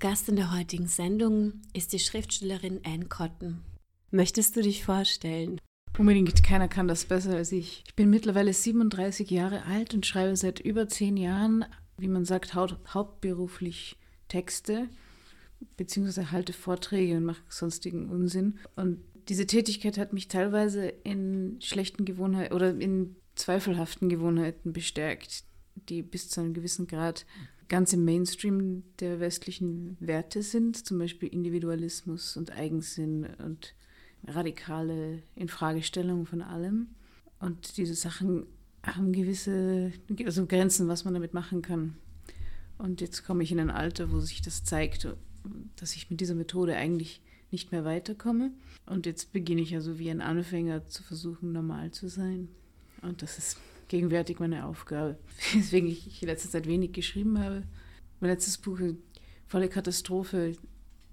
Gast in der heutigen Sendung ist die Schriftstellerin Anne Cotton. Möchtest du dich vorstellen? Unbedingt, keiner kann das besser als ich. Ich bin mittlerweile 37 Jahre alt und schreibe seit über zehn Jahren, wie man sagt, hauptberuflich Texte, beziehungsweise halte Vorträge und mache sonstigen Unsinn. Und diese Tätigkeit hat mich teilweise in schlechten Gewohnheiten oder in zweifelhaften Gewohnheiten bestärkt, die bis zu einem gewissen Grad ganz im Mainstream der westlichen Werte sind, zum Beispiel Individualismus und Eigensinn und radikale Infragestellung von allem. Und diese Sachen haben gewisse also Grenzen, was man damit machen kann. Und jetzt komme ich in ein Alter, wo sich das zeigt, dass ich mit dieser Methode eigentlich nicht mehr weiterkomme. Und jetzt beginne ich also wie ein Anfänger zu versuchen, normal zu sein. Und das ist gegenwärtig meine Aufgabe. Deswegen ich in letzter Zeit wenig geschrieben habe. Mein letztes Buch, volle Katastrophe,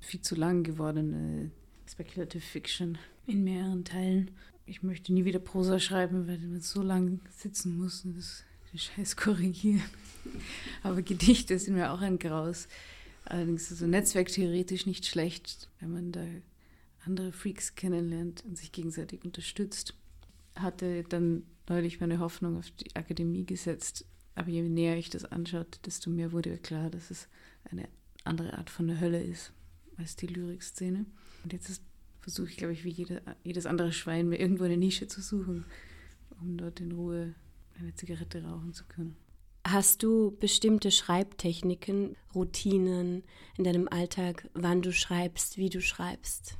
viel zu lang gewordene Speculative Fiction in mehreren Teilen. Ich möchte nie wieder Prosa schreiben, weil man so lang sitzen muss und das, Scheiß korrigieren. Aber Gedichte sind mir auch ein Graus. Allerdings ist so netzwerktheoretisch nicht schlecht, wenn man da andere Freaks kennenlernt und sich gegenseitig unterstützt. Hatte dann neulich meine Hoffnung auf die Akademie gesetzt. Aber je näher ich das anschaute, desto mehr wurde klar, dass es eine andere Art von der Hölle ist als die Lyrikszene. Und jetzt versuche ich, glaube ich, wie jede, jedes andere Schwein, mir irgendwo eine Nische zu suchen, um dort in Ruhe eine Zigarette rauchen zu können. Hast du bestimmte Schreibtechniken, Routinen in deinem Alltag, wann du schreibst, wie du schreibst?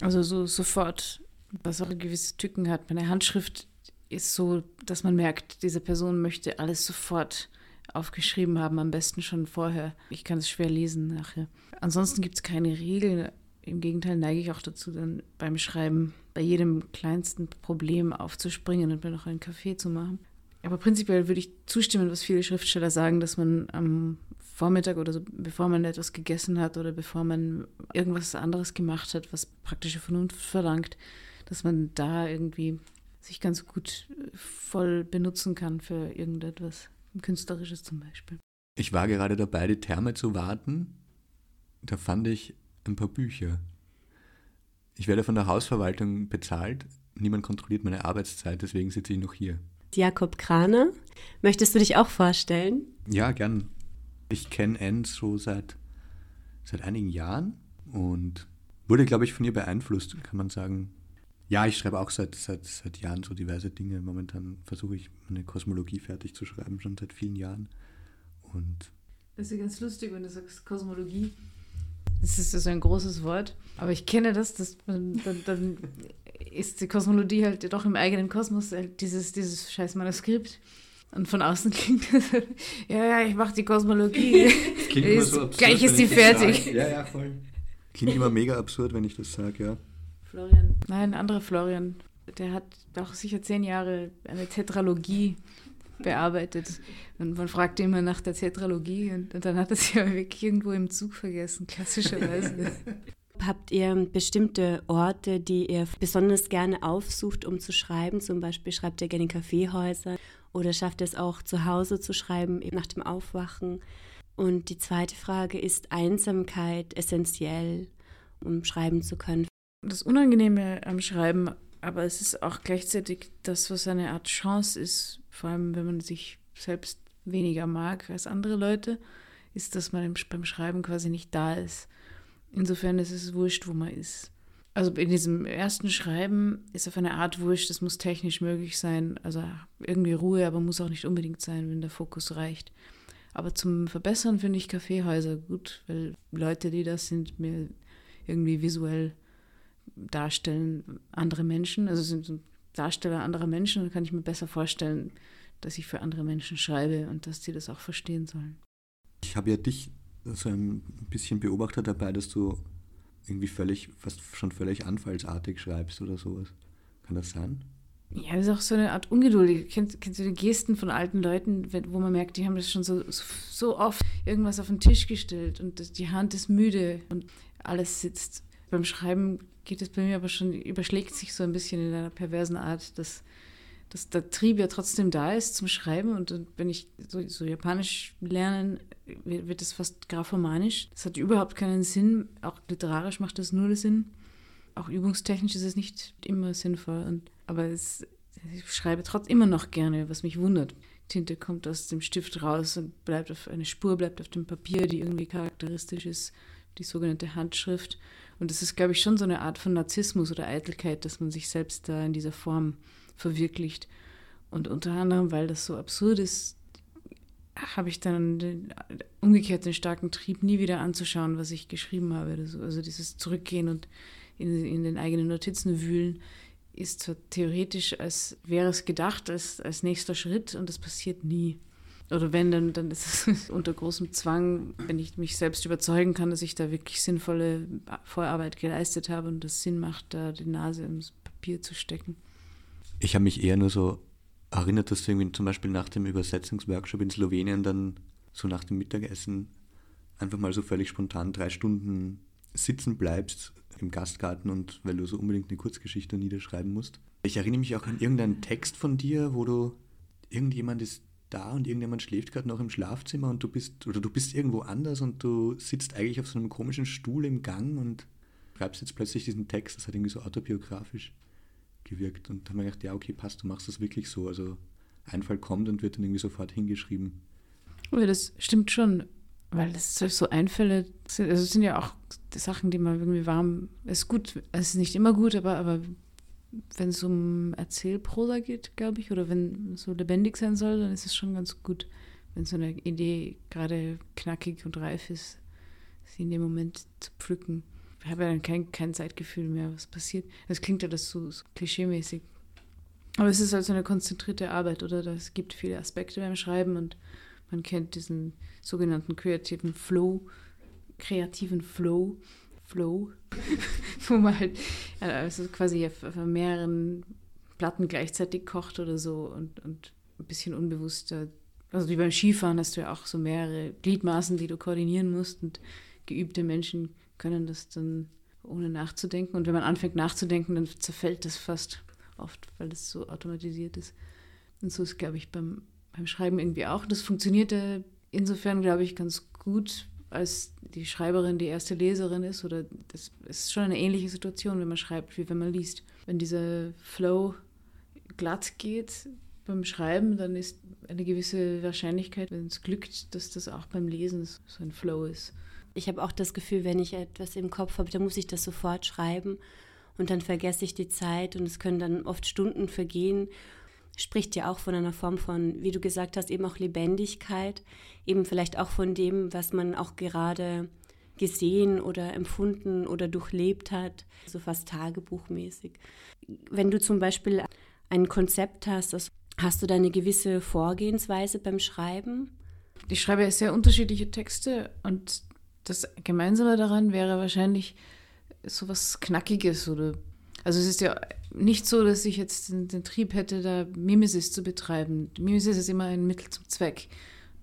Also so sofort, was auch gewisse Tücken hat. Meine Handschrift ist so, dass man merkt, diese Person möchte alles sofort aufgeschrieben haben, am besten schon vorher. Ich kann es schwer lesen nachher. Ansonsten gibt es keine Regeln. Im Gegenteil neige ich auch dazu, dann beim Schreiben bei jedem kleinsten Problem aufzuspringen und mir noch einen Kaffee zu machen. Aber prinzipiell würde ich zustimmen, was viele Schriftsteller sagen, dass man am Vormittag oder so, bevor man etwas gegessen hat oder bevor man irgendwas anderes gemacht hat, was praktische Vernunft verlangt, dass man da irgendwie sich ganz gut äh, voll benutzen kann für irgendetwas Künstlerisches zum Beispiel. Ich war gerade dabei, die Therme zu warten. Da fand ich ein paar Bücher. Ich werde von der Hausverwaltung bezahlt. Niemand kontrolliert meine Arbeitszeit, deswegen sitze ich noch hier. Jakob Krane, möchtest du dich auch vorstellen? Ja, gern. Ich kenne Anne so seit, seit einigen Jahren und wurde, glaube ich, von ihr beeinflusst, kann man sagen. Ja, ich schreibe auch seit, seit, seit Jahren so diverse Dinge. Momentan versuche ich meine Kosmologie fertig zu schreiben, schon seit vielen Jahren. Und das ist ja ganz lustig, wenn du sagst Kosmologie. Das ist so ein großes Wort. Aber ich kenne das, dass dann, dann ist die Kosmologie halt doch im eigenen Kosmos, halt dieses, dieses scheiß Manuskript. Und von außen klingt das, ja, ja, ich mache die Kosmologie. Klingt immer so absurd, Gleich ist die fertig. Ja, ja, voll. Klingt immer mega absurd, wenn ich das sage, ja. Florian. Nein, andere Florian. Der hat auch sicher zehn Jahre eine Tetralogie bearbeitet. Und man fragte immer nach der Tetralogie und, und dann hat er sie aber wirklich irgendwo im Zug vergessen, klassischerweise. Habt ihr bestimmte Orte, die ihr besonders gerne aufsucht, um zu schreiben? Zum Beispiel schreibt ihr gerne in Kaffeehäusern oder schafft ihr es auch zu Hause zu schreiben nach dem Aufwachen? Und die zweite Frage ist Einsamkeit essentiell, um schreiben zu können? Das Unangenehme am Schreiben, aber es ist auch gleichzeitig das, was eine Art Chance ist, vor allem wenn man sich selbst weniger mag als andere Leute, ist, dass man beim Schreiben quasi nicht da ist. Insofern ist es wurscht, wo man ist. Also in diesem ersten Schreiben ist auf eine Art wurscht, das muss technisch möglich sein. Also irgendwie Ruhe, aber muss auch nicht unbedingt sein, wenn der Fokus reicht. Aber zum Verbessern finde ich Kaffeehäuser gut, weil Leute, die das sind, mir irgendwie visuell darstellen andere Menschen, also sind Darsteller anderer Menschen, dann kann ich mir besser vorstellen, dass ich für andere Menschen schreibe und dass sie das auch verstehen sollen. Ich habe ja dich so ein bisschen beobachtet dabei, dass du irgendwie völlig, fast schon völlig anfallsartig schreibst oder sowas. Kann das sein? Ja, das ist auch so eine Art Ungeduld. Kennst, kennst du die Gesten von alten Leuten, wo man merkt, die haben das schon so, so oft irgendwas auf den Tisch gestellt und die Hand ist müde und alles sitzt. Beim Schreiben geht es bei mir aber schon, überschlägt sich so ein bisschen in einer perversen Art, dass, dass der Trieb ja trotzdem da ist zum Schreiben. Und wenn ich so, so Japanisch lerne, wird es fast graphomanisch. Das hat überhaupt keinen Sinn. Auch literarisch macht das null Sinn. Auch übungstechnisch ist es nicht immer sinnvoll. Und, aber es, ich schreibe trotzdem immer noch gerne, was mich wundert. Tinte kommt aus dem Stift raus und bleibt auf eine Spur, bleibt auf dem Papier, die irgendwie charakteristisch ist, die sogenannte Handschrift. Und das ist, glaube ich, schon so eine Art von Narzissmus oder Eitelkeit, dass man sich selbst da in dieser Form verwirklicht. Und unter anderem, weil das so absurd ist, habe ich dann den, umgekehrt den starken Trieb, nie wieder anzuschauen, was ich geschrieben habe. Also dieses Zurückgehen und in, in den eigenen Notizen wühlen, ist zwar theoretisch, als wäre es gedacht, als, als nächster Schritt und das passiert nie. Oder wenn, dann, dann ist es unter großem Zwang, wenn ich mich selbst überzeugen kann, dass ich da wirklich sinnvolle Vorarbeit geleistet habe und es Sinn macht, da die Nase ins Papier zu stecken. Ich habe mich eher nur so erinnert, dass du irgendwie zum Beispiel nach dem Übersetzungsworkshop in Slowenien dann so nach dem Mittagessen einfach mal so völlig spontan drei Stunden sitzen bleibst im Gastgarten und weil du so unbedingt eine Kurzgeschichte niederschreiben musst. Ich erinnere mich auch an irgendeinen Text von dir, wo du irgendjemand ist da und irgendjemand schläft gerade noch im Schlafzimmer und du bist oder du bist irgendwo anders und du sitzt eigentlich auf so einem komischen Stuhl im Gang und schreibst jetzt plötzlich diesen Text, das hat irgendwie so autobiografisch gewirkt. Und da haben wir gedacht, ja, okay, passt, du machst das wirklich so. Also Einfall kommt und wird dann irgendwie sofort hingeschrieben. Ja, das stimmt schon, weil das so Einfälle sind, also es sind ja auch Sachen, die man irgendwie warm, ist gut, es ist nicht immer gut, aber, aber wenn es um Erzählprosa geht, glaube ich, oder wenn es so lebendig sein soll, dann ist es schon ganz gut, wenn so eine Idee gerade knackig und reif ist, sie in dem Moment zu pflücken ich habe ja dann kein, kein Zeitgefühl mehr, was passiert. Das klingt ja das so, so klischeemäßig. Aber es ist halt so eine konzentrierte Arbeit, oder? Es gibt viele Aspekte beim Schreiben und man kennt diesen sogenannten kreativen Flow, kreativen Flow, Flow, wo man halt also quasi auf, mehreren Platten gleichzeitig kocht oder so und, und ein bisschen unbewusster. Also wie beim Skifahren hast du ja auch so mehrere Gliedmaßen, die du koordinieren musst und geübte Menschen können das dann ohne nachzudenken. Und wenn man anfängt nachzudenken, dann zerfällt das fast oft, weil das so automatisiert ist. Und so ist, glaube ich, beim, beim Schreiben irgendwie auch. Das funktioniert insofern, glaube ich, ganz gut, als die Schreiberin die erste Leserin ist. Oder das ist schon eine ähnliche Situation, wenn man schreibt, wie wenn man liest. Wenn dieser Flow glatt geht beim Schreiben, dann ist eine gewisse Wahrscheinlichkeit, wenn es glückt, dass das auch beim Lesen so ein Flow ist. Ich habe auch das Gefühl, wenn ich etwas im Kopf habe, dann muss ich das sofort schreiben und dann vergesse ich die Zeit und es können dann oft Stunden vergehen. Spricht ja auch von einer Form von, wie du gesagt hast, eben auch Lebendigkeit, eben vielleicht auch von dem, was man auch gerade gesehen oder empfunden oder durchlebt hat, so fast tagebuchmäßig. Wenn du zum Beispiel ein Konzept hast, hast du da eine gewisse Vorgehensweise beim Schreiben? Ich schreibe sehr unterschiedliche Texte und das Gemeinsame daran wäre wahrscheinlich sowas Knackiges oder. Also es ist ja nicht so, dass ich jetzt den, den Trieb hätte, da Mimesis zu betreiben. Mimesis ist immer ein Mittel zum Zweck.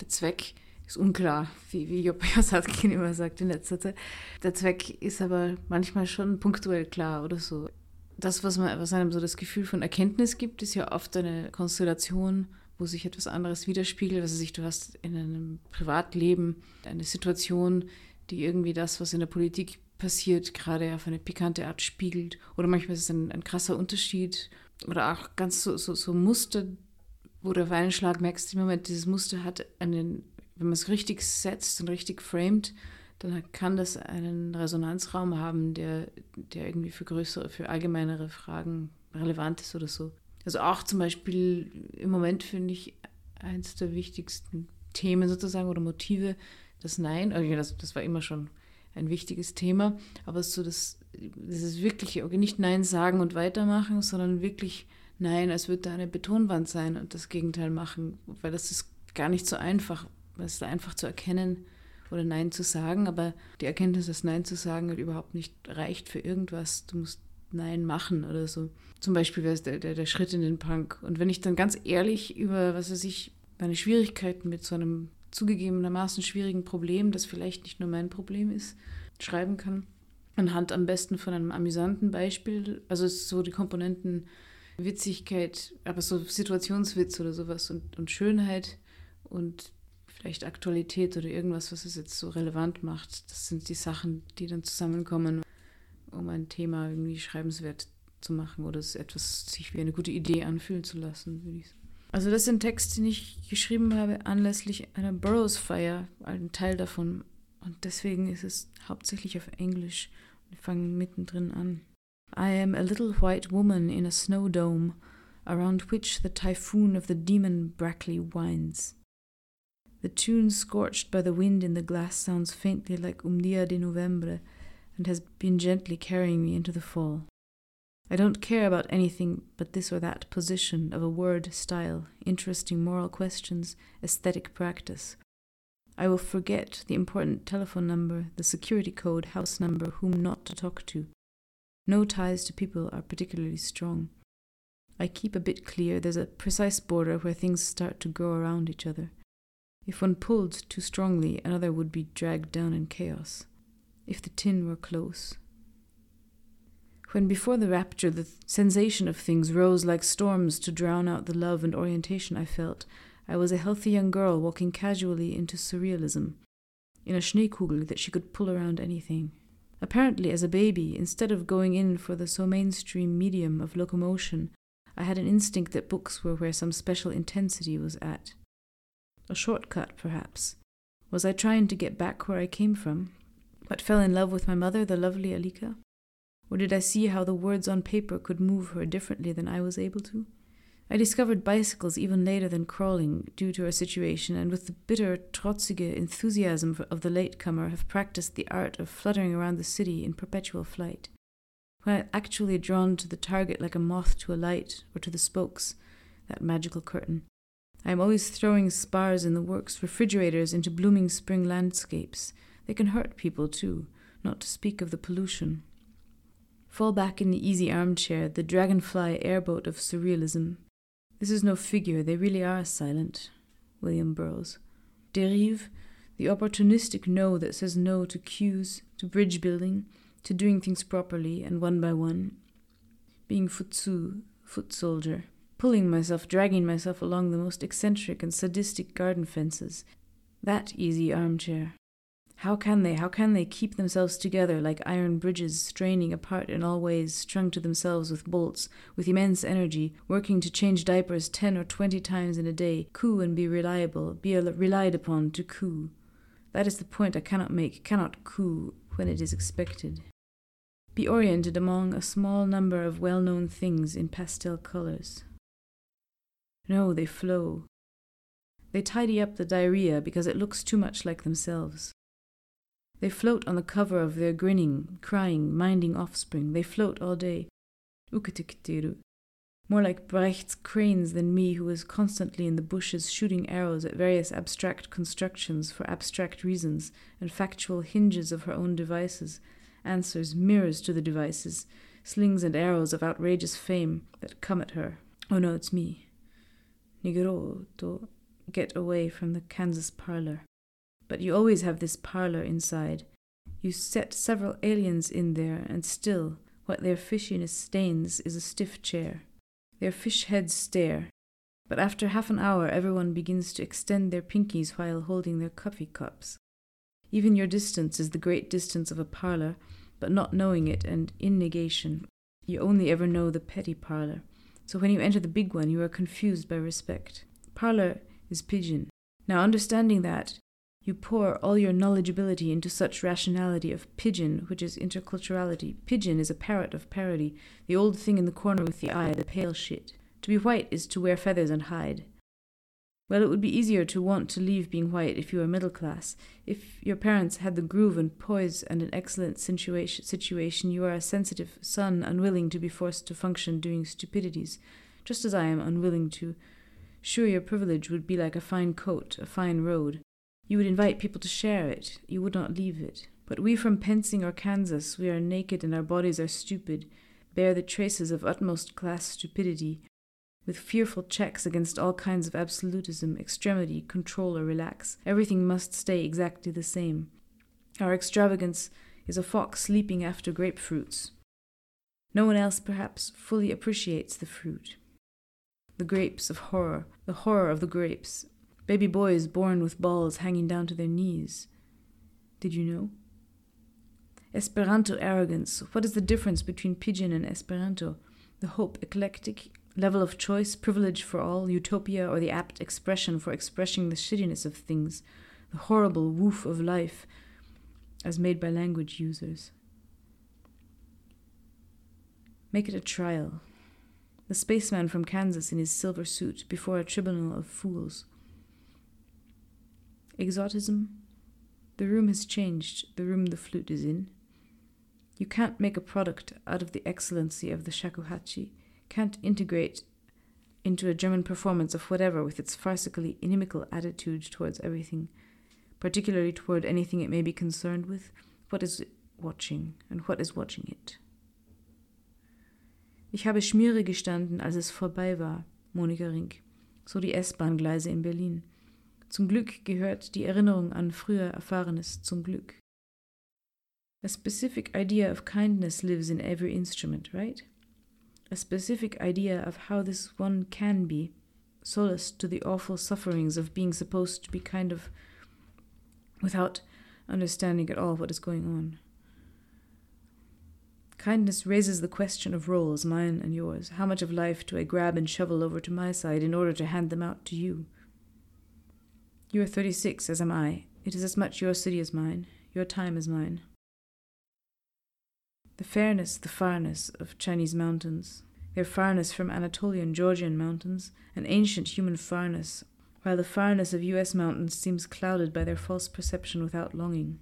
Der Zweck ist unklar, wie, wie Job Jasatkin immer sagt in letzter Zeit. Der Zweck ist aber manchmal schon punktuell klar oder so. Das, was, man, was einem so das Gefühl von Erkenntnis gibt, ist ja oft eine Konstellation, wo sich etwas anderes widerspiegelt. Also sich, du hast in einem Privatleben eine Situation, die irgendwie das, was in der Politik passiert, gerade auf eine pikante Art spiegelt. Oder manchmal ist es ein, ein krasser Unterschied oder auch ganz so, so, so Muster, wo der Weinschlag merkst, im Moment dieses Muster hat einen, wenn man es richtig setzt und richtig framed, dann kann das einen Resonanzraum haben, der, der irgendwie für größere, für allgemeinere Fragen relevant ist oder so. Also auch zum Beispiel im Moment finde ich eins der wichtigsten Themen sozusagen oder Motive das Nein, also das, das war immer schon ein wichtiges Thema, aber so das, ist wirklich nicht Nein sagen und weitermachen, sondern wirklich Nein, als würde da eine Betonwand sein und das Gegenteil machen, weil das ist gar nicht so einfach, es ist einfach zu erkennen oder Nein zu sagen, aber die Erkenntnis, dass Nein zu sagen halt überhaupt nicht reicht für irgendwas, du musst Nein machen oder so. Zum Beispiel wäre es der, der, der Schritt in den Punk. Und wenn ich dann ganz ehrlich über, was weiß ich, meine Schwierigkeiten mit so einem zugegebenermaßen schwierigen Problem, das vielleicht nicht nur mein Problem ist, schreiben kann. Anhand am besten von einem amüsanten Beispiel, also so die Komponenten Witzigkeit, aber so Situationswitz oder sowas und, und Schönheit und vielleicht Aktualität oder irgendwas, was es jetzt so relevant macht. Das sind die Sachen, die dann zusammenkommen, um ein Thema irgendwie schreibenswert zu machen oder es etwas sich wie eine gute Idee anfühlen zu lassen, würde ich sagen. Also das sind Texte, die ich geschrieben habe anlässlich einer Burroughs-Feier, ein Teil davon. Und deswegen ist es hauptsächlich auf Englisch. Wir fangen mittendrin an. I am a little white woman in a snow dome, around which the typhoon of the demon Brackley winds. The tune scorched by the wind in the glass sounds faintly like Um dia de novembre, and has been gently carrying me into the fall. I don't care about anything but this or that position of a word, style, interesting moral questions, aesthetic practice. I will forget the important telephone number, the security code, house number, whom not to talk to. No ties to people are particularly strong. I keep a bit clear there's a precise border where things start to grow around each other. If one pulled too strongly, another would be dragged down in chaos. If the tin were close, when before the rapture the sensation of things rose like storms to drown out the love and orientation I felt, I was a healthy young girl walking casually into surrealism, in a Schneekugel that she could pull around anything. Apparently, as a baby, instead of going in for the so mainstream medium of locomotion, I had an instinct that books were where some special intensity was at. A shortcut, perhaps. Was I trying to get back where I came from, but fell in love with my mother, the lovely Alika? Or did I see how the words on paper could move her differently than I was able to? I discovered bicycles even later than crawling due to our situation, and with the bitter, trotzige enthusiasm of the latecomer, have practiced the art of fluttering around the city in perpetual flight. When I actually drawn to the target like a moth to a light, or to the spokes, that magical curtain. I am always throwing spars in the works, refrigerators into blooming spring landscapes. They can hurt people, too, not to speak of the pollution. Fall back in the easy armchair, the dragonfly airboat of surrealism. This is no figure, they really are silent. William Burroughs. Derive, the opportunistic no that says no to cues, to bridge building, to doing things properly and one by one. Being futsu, foot soldier. Pulling myself, dragging myself along the most eccentric and sadistic garden fences. That easy armchair. How can they, how can they keep themselves together like iron bridges, straining apart in all ways, strung to themselves with bolts, with immense energy, working to change diapers ten or twenty times in a day, coo and be reliable, be relied upon to coo? That is the point I cannot make, cannot coo when it is expected. Be oriented among a small number of well known things in pastel colors. No, they flow. They tidy up the diarrhea because it looks too much like themselves. They float on the cover of their grinning, crying, minding offspring. They float all day. Ukitikitiru. More like Brecht's cranes than me, who is constantly in the bushes shooting arrows at various abstract constructions for abstract reasons and factual hinges of her own devices, answers, mirrors to the devices, slings and arrows of outrageous fame that come at her. Oh no, it's me. Nigero to get away from the Kansas parlor. But you always have this parlor inside. You set several aliens in there, and still, what their fishiness stains is a stiff chair. Their fish heads stare, but after half an hour everyone begins to extend their pinkies while holding their coffee cups. Even your distance is the great distance of a parlor, but not knowing it and in negation, you only ever know the petty parlor. So when you enter the big one, you are confused by respect. Parlor is pigeon. Now, understanding that, you pour all your knowledgeability into such rationality of pigeon, which is interculturality. Pigeon is a parrot of parody, the old thing in the corner with the eye, the pale shit. To be white is to wear feathers and hide. Well, it would be easier to want to leave being white if you were middle class. If your parents had the groove and poise and an excellent situation, situation, you are a sensitive son, unwilling to be forced to function doing stupidities, just as I am unwilling to. Sure, your privilege would be like a fine coat, a fine road. You would invite people to share it, you would not leave it. But we from Pensing or Kansas, we are naked and our bodies are stupid, bear the traces of utmost class stupidity, with fearful checks against all kinds of absolutism, extremity, control, or relax. Everything must stay exactly the same. Our extravagance is a fox sleeping after grapefruits. No one else, perhaps, fully appreciates the fruit. The grapes of horror, the horror of the grapes, baby boys born with balls hanging down to their knees. Did you know? Esperanto arrogance. What is the difference between pidgin and Esperanto? The hope, eclectic, level of choice, privilege for all, utopia, or the apt expression for expressing the shittiness of things, the horrible woof of life, as made by language users. Make it a trial. The spaceman from Kansas in his silver suit before a tribunal of fools. Exotism? The room has changed, the room the flute is in. You can't make a product out of the excellency of the shakuhachi, can't integrate into a German performance of whatever with its farcically inimical attitude towards everything, particularly toward anything it may be concerned with, what is watching and what is watching it. Ich habe Schmiere gestanden, als es vorbei war, Monika Rink, so die S-Bahn-Gleise in Berlin. Zum Glück gehört die Erinnerung an früher Erfahrenes zum Glück. A specific idea of kindness lives in every instrument, right? A specific idea of how this one can be, solace to the awful sufferings of being supposed to be kind of without understanding at all what is going on. Kindness raises the question of roles, mine and yours. How much of life do I grab and shovel over to my side in order to hand them out to you? You are 36, as am I. It is as much your city as mine, your time as mine. The fairness, the farness of Chinese mountains, their farness from Anatolian Georgian mountains, an ancient human farness, while the farness of US mountains seems clouded by their false perception without longing.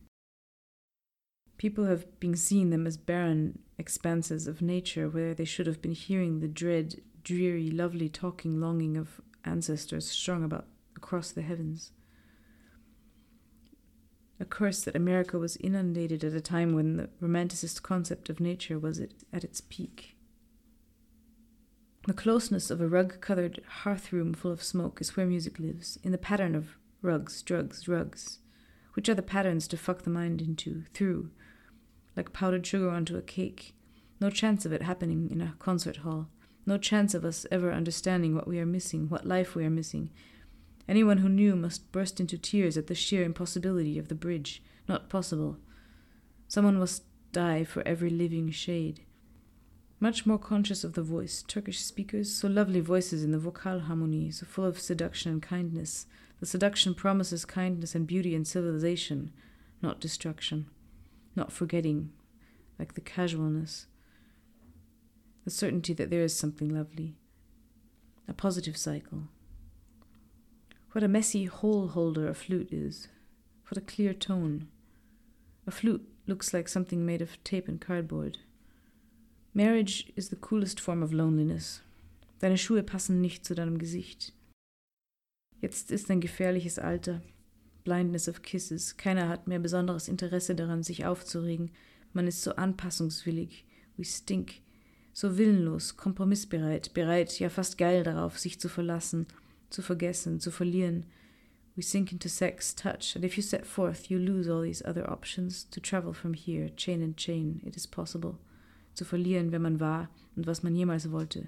People have been seeing them as barren expanses of nature where they should have been hearing the dread, dreary, lovely talking longing of ancestors strung about across the heavens. A curse that America was inundated at a time when the romanticist concept of nature was at its peak. The closeness of a rug covered hearth room full of smoke is where music lives, in the pattern of rugs, drugs, rugs, which are the patterns to fuck the mind into, through, like powdered sugar onto a cake. No chance of it happening in a concert hall. No chance of us ever understanding what we are missing, what life we are missing. Anyone who knew must burst into tears at the sheer impossibility of the bridge. Not possible. Someone must die for every living shade. Much more conscious of the voice, Turkish speakers, so lovely voices in the vocal harmony, so full of seduction and kindness. The seduction promises kindness and beauty and civilization, not destruction not forgetting, like the casualness, the certainty that there is something lovely, a positive cycle. What a messy hole holder a flute is, what a clear tone. A flute looks like something made of tape and cardboard. Marriage is the coolest form of loneliness. Deine Schuhe passen nicht zu deinem Gesicht. Jetzt ist ein gefährliches Alter. Blindness of Kisses. Keiner hat mehr besonderes Interesse daran, sich aufzuregen. Man ist so anpassungswillig. We stink. So willenlos, kompromissbereit, bereit, ja fast geil darauf, sich zu verlassen, zu vergessen, zu verlieren. We sink into sex, touch, and if you set forth, you lose all these other options. To travel from here, chain and chain, it is possible. Zu verlieren, wer man war und was man jemals wollte.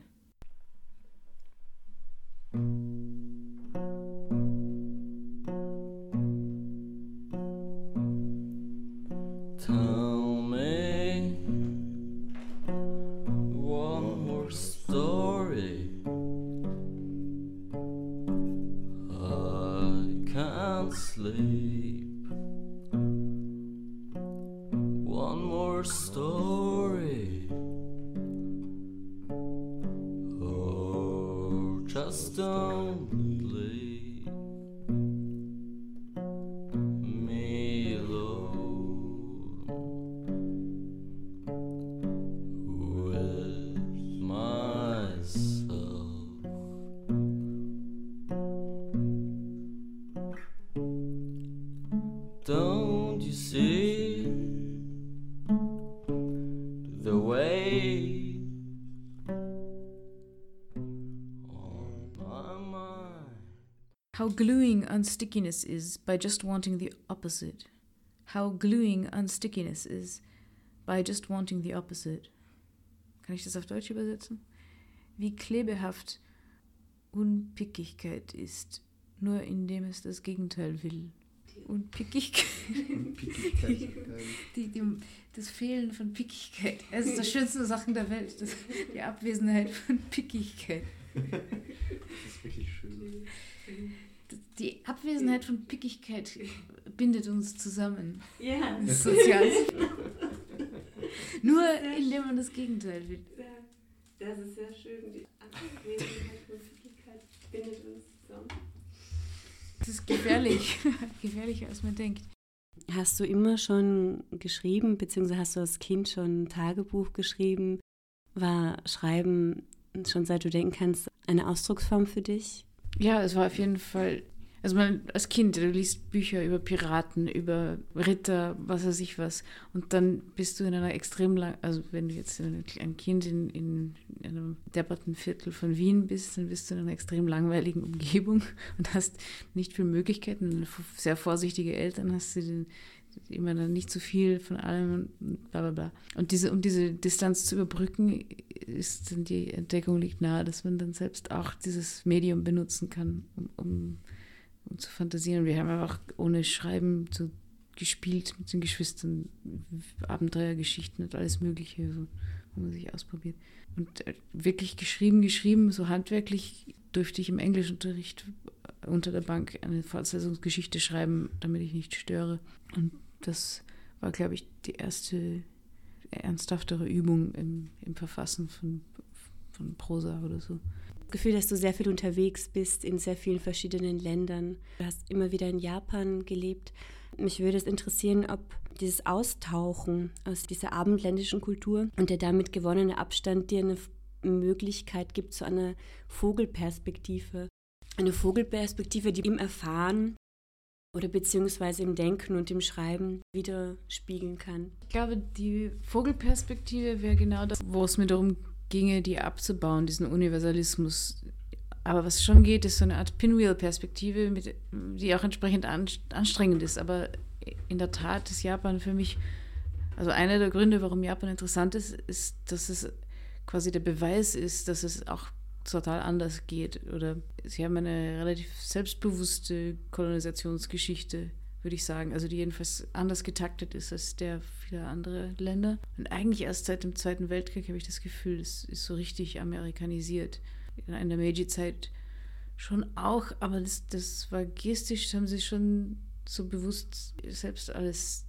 Gluing unstickiness is by just wanting the opposite. How gluing unstickiness is by just wanting the opposite. kann ich das auf Deutsch übersetzen? Wie klebehaft Unpickigkeit ist, nur indem es das Gegenteil will. Unpickigkeit. Unpickigkeit. die, die, das Fehlen von Pickigkeit. Es ist das schönste Sachen der Welt. Das, die Abwesenheit von Pickigkeit. Das ist wirklich schön. Die Abwesenheit von Pickigkeit bindet uns zusammen. Ja. Sozial. Nur indem man das Gegenteil will. Das ist sehr schön. Die Abwesenheit von Pickigkeit bindet uns zusammen. Das ist gefährlich. Gefährlicher als man denkt. Hast du immer schon geschrieben, beziehungsweise hast du als Kind schon ein Tagebuch geschrieben? War Schreiben schon seit du denken kannst eine Ausdrucksform für dich? Ja, es war auf jeden Fall also man, als Kind, du liest Bücher über Piraten, über Ritter, was weiß ich was. Und dann bist du in einer extrem lang, also wenn du jetzt ein Kind in, in einem depperten Viertel von Wien bist, dann bist du in einer extrem langweiligen Umgebung und hast nicht viele Möglichkeiten. Sehr vorsichtige Eltern hast du den, immer dann nicht zu viel von allem und bla bla bla. Und diese, um diese Distanz zu überbrücken, ist dann die Entdeckung liegt nahe, dass man dann selbst auch dieses Medium benutzen kann, um, um um zu fantasieren. Wir haben einfach ohne Schreiben so gespielt mit den Geschwistern, Abenteuergeschichten und alles Mögliche, so, wo man sich ausprobiert. Und äh, wirklich geschrieben, geschrieben, so handwerklich dürfte ich im Englischunterricht unter der Bank eine Fortsetzungsgeschichte schreiben, damit ich nicht störe. Und das war, glaube ich, die erste ernsthaftere Übung im, im Verfassen von, von Prosa oder so. Gefühl, dass du sehr viel unterwegs bist in sehr vielen verschiedenen Ländern. Du hast immer wieder in Japan gelebt. Mich würde es interessieren, ob dieses Austauchen aus dieser abendländischen Kultur und der damit gewonnene Abstand dir eine Möglichkeit gibt zu einer Vogelperspektive. Eine Vogelperspektive, die im Erfahren oder beziehungsweise im Denken und im Schreiben widerspiegeln kann. Ich glaube, die Vogelperspektive wäre genau das, wo es mir darum ginge, die abzubauen, diesen Universalismus. Aber was schon geht, ist so eine Art Pinwheel-Perspektive, die auch entsprechend anstrengend ist. Aber in der Tat ist Japan für mich, also einer der Gründe, warum Japan interessant ist, ist, dass es quasi der Beweis ist, dass es auch total anders geht. Oder sie haben eine relativ selbstbewusste Kolonisationsgeschichte würde ich sagen. Also die jedenfalls anders getaktet ist als der vieler andere Länder. Und eigentlich erst seit dem Zweiten Weltkrieg habe ich das Gefühl, es ist so richtig amerikanisiert. In der Meiji-Zeit schon auch, aber das, das war gestisch, haben sie schon so bewusst selbst alles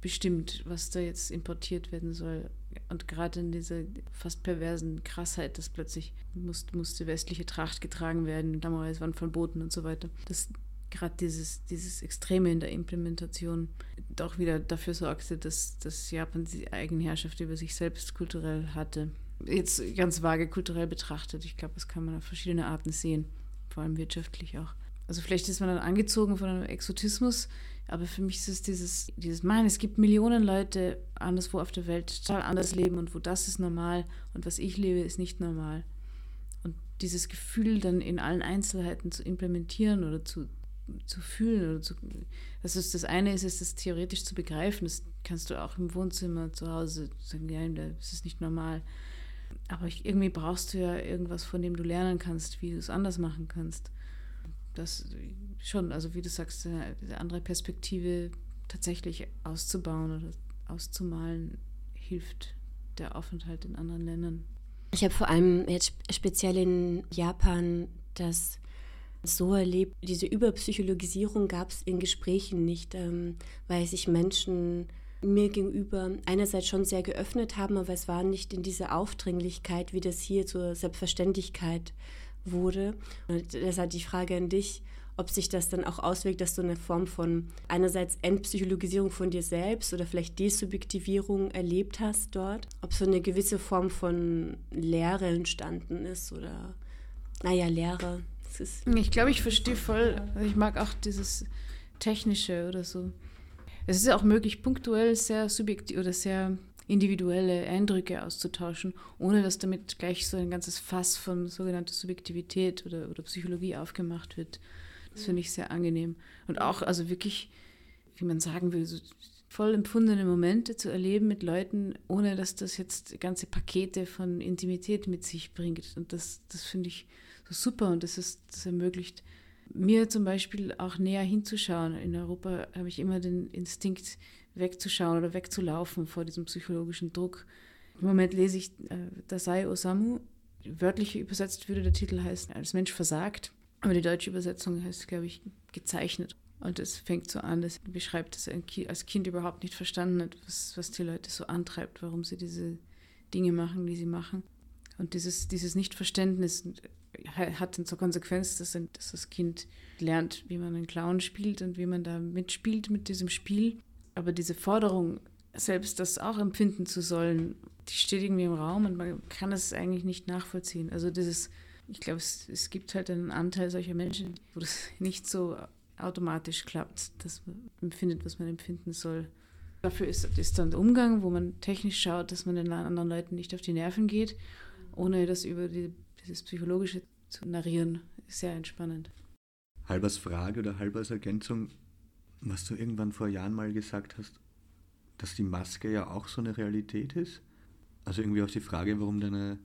bestimmt, was da jetzt importiert werden soll. Und gerade in dieser fast perversen Krassheit, dass plötzlich musste, musste westliche Tracht getragen werden, damals waren verboten und so weiter. Das gerade dieses, dieses Extreme in der Implementation doch wieder dafür sorgte, dass, dass Japan die Eigenherrschaft über sich selbst kulturell hatte. Jetzt ganz vage kulturell betrachtet. Ich glaube, das kann man auf verschiedene Arten sehen, vor allem wirtschaftlich auch. Also vielleicht ist man dann angezogen von einem Exotismus, aber für mich ist es dieses, dieses Nein, es gibt Millionen Leute anderswo auf der Welt, total anders leben und wo das ist normal und was ich lebe, ist nicht normal. Und dieses Gefühl dann in allen Einzelheiten zu implementieren oder zu, zu fühlen oder zu, das ist das eine ist, ist das theoretisch zu begreifen. Das kannst du auch im Wohnzimmer zu Hause sagen, ja, das ist nicht normal. Aber ich, irgendwie brauchst du ja irgendwas, von dem du lernen kannst, wie du es anders machen kannst. Das schon, also wie du sagst, eine andere Perspektive tatsächlich auszubauen oder auszumalen, hilft der Aufenthalt in anderen Ländern. Ich habe vor allem jetzt speziell in Japan das so erlebt. Diese Überpsychologisierung gab es in Gesprächen nicht, ähm, weil sich Menschen mir gegenüber einerseits schon sehr geöffnet haben, aber es war nicht in dieser Aufdringlichkeit, wie das hier zur Selbstverständlichkeit wurde. Und deshalb die Frage an dich, ob sich das dann auch auswirkt, dass du eine Form von einerseits Entpsychologisierung von dir selbst oder vielleicht Desubjektivierung erlebt hast dort, ob so eine gewisse Form von Lehre entstanden ist oder, naja, Lehre, ich glaube, ich verstehe voll. Also ich mag auch dieses Technische oder so. Es ist ja auch möglich, punktuell sehr subjektiv oder sehr individuelle Eindrücke auszutauschen, ohne dass damit gleich so ein ganzes Fass von sogenannter Subjektivität oder, oder Psychologie aufgemacht wird. Das finde ich sehr angenehm. Und auch, also wirklich, wie man sagen will, so voll empfundene Momente zu erleben mit Leuten, ohne dass das jetzt ganze Pakete von Intimität mit sich bringt. Und das, das finde ich so super und das, ist, das ermöglicht mir zum Beispiel auch näher hinzuschauen. In Europa habe ich immer den Instinkt, wegzuschauen oder wegzulaufen vor diesem psychologischen Druck. Im Moment lese ich äh, Dasai Osamu. Wörtlich übersetzt würde der Titel heißen, als Mensch versagt. Aber die deutsche Übersetzung heißt, glaube ich, gezeichnet. Und es fängt so an, dass beschreibt, dass er als Kind überhaupt nicht verstanden hat, was, was die Leute so antreibt, warum sie diese Dinge machen, die sie machen. Und dieses, dieses Nichtverständnis hat dann zur Konsequenz, dass, dass das Kind lernt, wie man einen Clown spielt und wie man da mitspielt mit diesem Spiel. Aber diese Forderung, selbst das auch empfinden zu sollen, die steht irgendwie im Raum und man kann es eigentlich nicht nachvollziehen. Also dieses, ich glaube, es, es gibt halt einen Anteil solcher Menschen, wo das nicht so automatisch klappt, dass man empfindet, was man empfinden soll. Dafür ist, ist dann der Umgang, wo man technisch schaut, dass man den anderen Leuten nicht auf die Nerven geht, ohne das über die, dieses Psychologische zu narrieren. Sehr entspannend. Halbers Frage oder halbers Ergänzung, was du irgendwann vor Jahren mal gesagt hast, dass die Maske ja auch so eine Realität ist. Also irgendwie auch die Frage, warum deine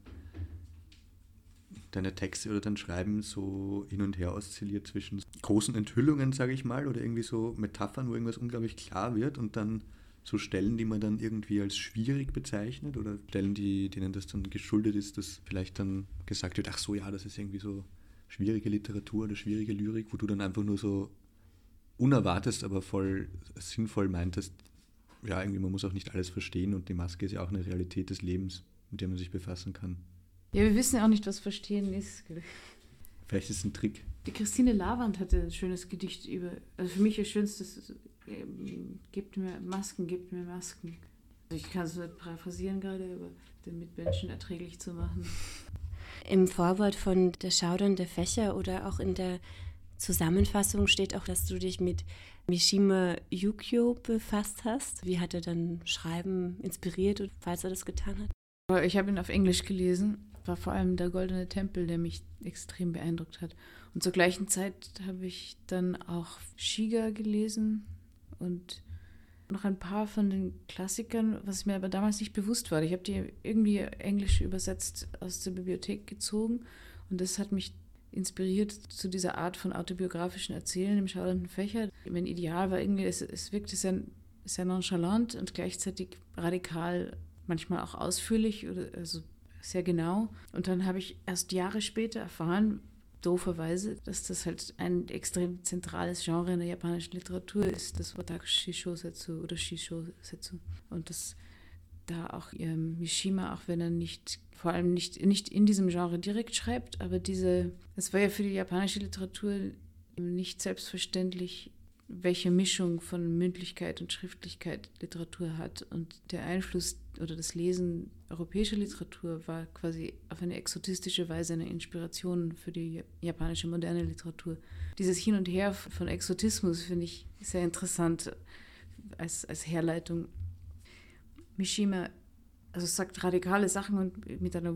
deine Texte oder dein Schreiben so hin und her oszilliert zwischen großen Enthüllungen, sage ich mal, oder irgendwie so Metaphern, wo irgendwas unglaublich klar wird und dann so Stellen, die man dann irgendwie als schwierig bezeichnet oder Stellen, die, denen das dann geschuldet ist, dass vielleicht dann gesagt wird, ach so, ja, das ist irgendwie so schwierige Literatur oder schwierige Lyrik, wo du dann einfach nur so unerwartest, aber voll sinnvoll meintest, ja, irgendwie man muss auch nicht alles verstehen und die Maske ist ja auch eine Realität des Lebens, mit der man sich befassen kann. Ja, wir wissen ja auch nicht, was Verstehen ist. Vielleicht ist es ein Trick. Die Christine Lavand hatte ein schönes Gedicht über, also für mich das Schönste, äh, gibt mir Masken, gibt mir Masken. Also ich kann es nicht paraphrasieren gerade, aber den Mitmenschen erträglich zu machen. Im Vorwort von Der Schaudernde Fächer oder auch in der Zusammenfassung steht auch, dass du dich mit Mishima Yukio befasst hast. Wie hat er dann Schreiben inspiriert, falls er das getan hat? Ich habe ihn auf Englisch gelesen war vor allem der Goldene Tempel, der mich extrem beeindruckt hat. Und zur gleichen Zeit habe ich dann auch Shiga gelesen und noch ein paar von den Klassikern, was mir aber damals nicht bewusst war. Ich habe die irgendwie englisch übersetzt aus der Bibliothek gezogen und das hat mich inspiriert zu dieser Art von autobiografischen Erzählen im schaudernden Fächer. Mein Ideal war irgendwie, es, es wirkte sehr, sehr nonchalant und gleichzeitig radikal, manchmal auch ausführlich oder also sehr genau. Und dann habe ich erst Jahre später erfahren, dooferweise, dass das halt ein extrem zentrales Genre in der japanischen Literatur ist, das Watakushi Shosetsu oder Shishosetsu. Und dass da auch ähm, Mishima, auch wenn er nicht, vor allem nicht, nicht in diesem Genre direkt schreibt, aber diese, es war ja für die japanische Literatur nicht selbstverständlich, welche Mischung von Mündlichkeit und Schriftlichkeit Literatur hat. Und der Einfluss oder das Lesen europäischer Literatur war quasi auf eine exotistische Weise eine Inspiration für die japanische moderne Literatur. Dieses Hin und Her von Exotismus finde ich sehr interessant als, als Herleitung. Mishima also sagt radikale Sachen und mit einer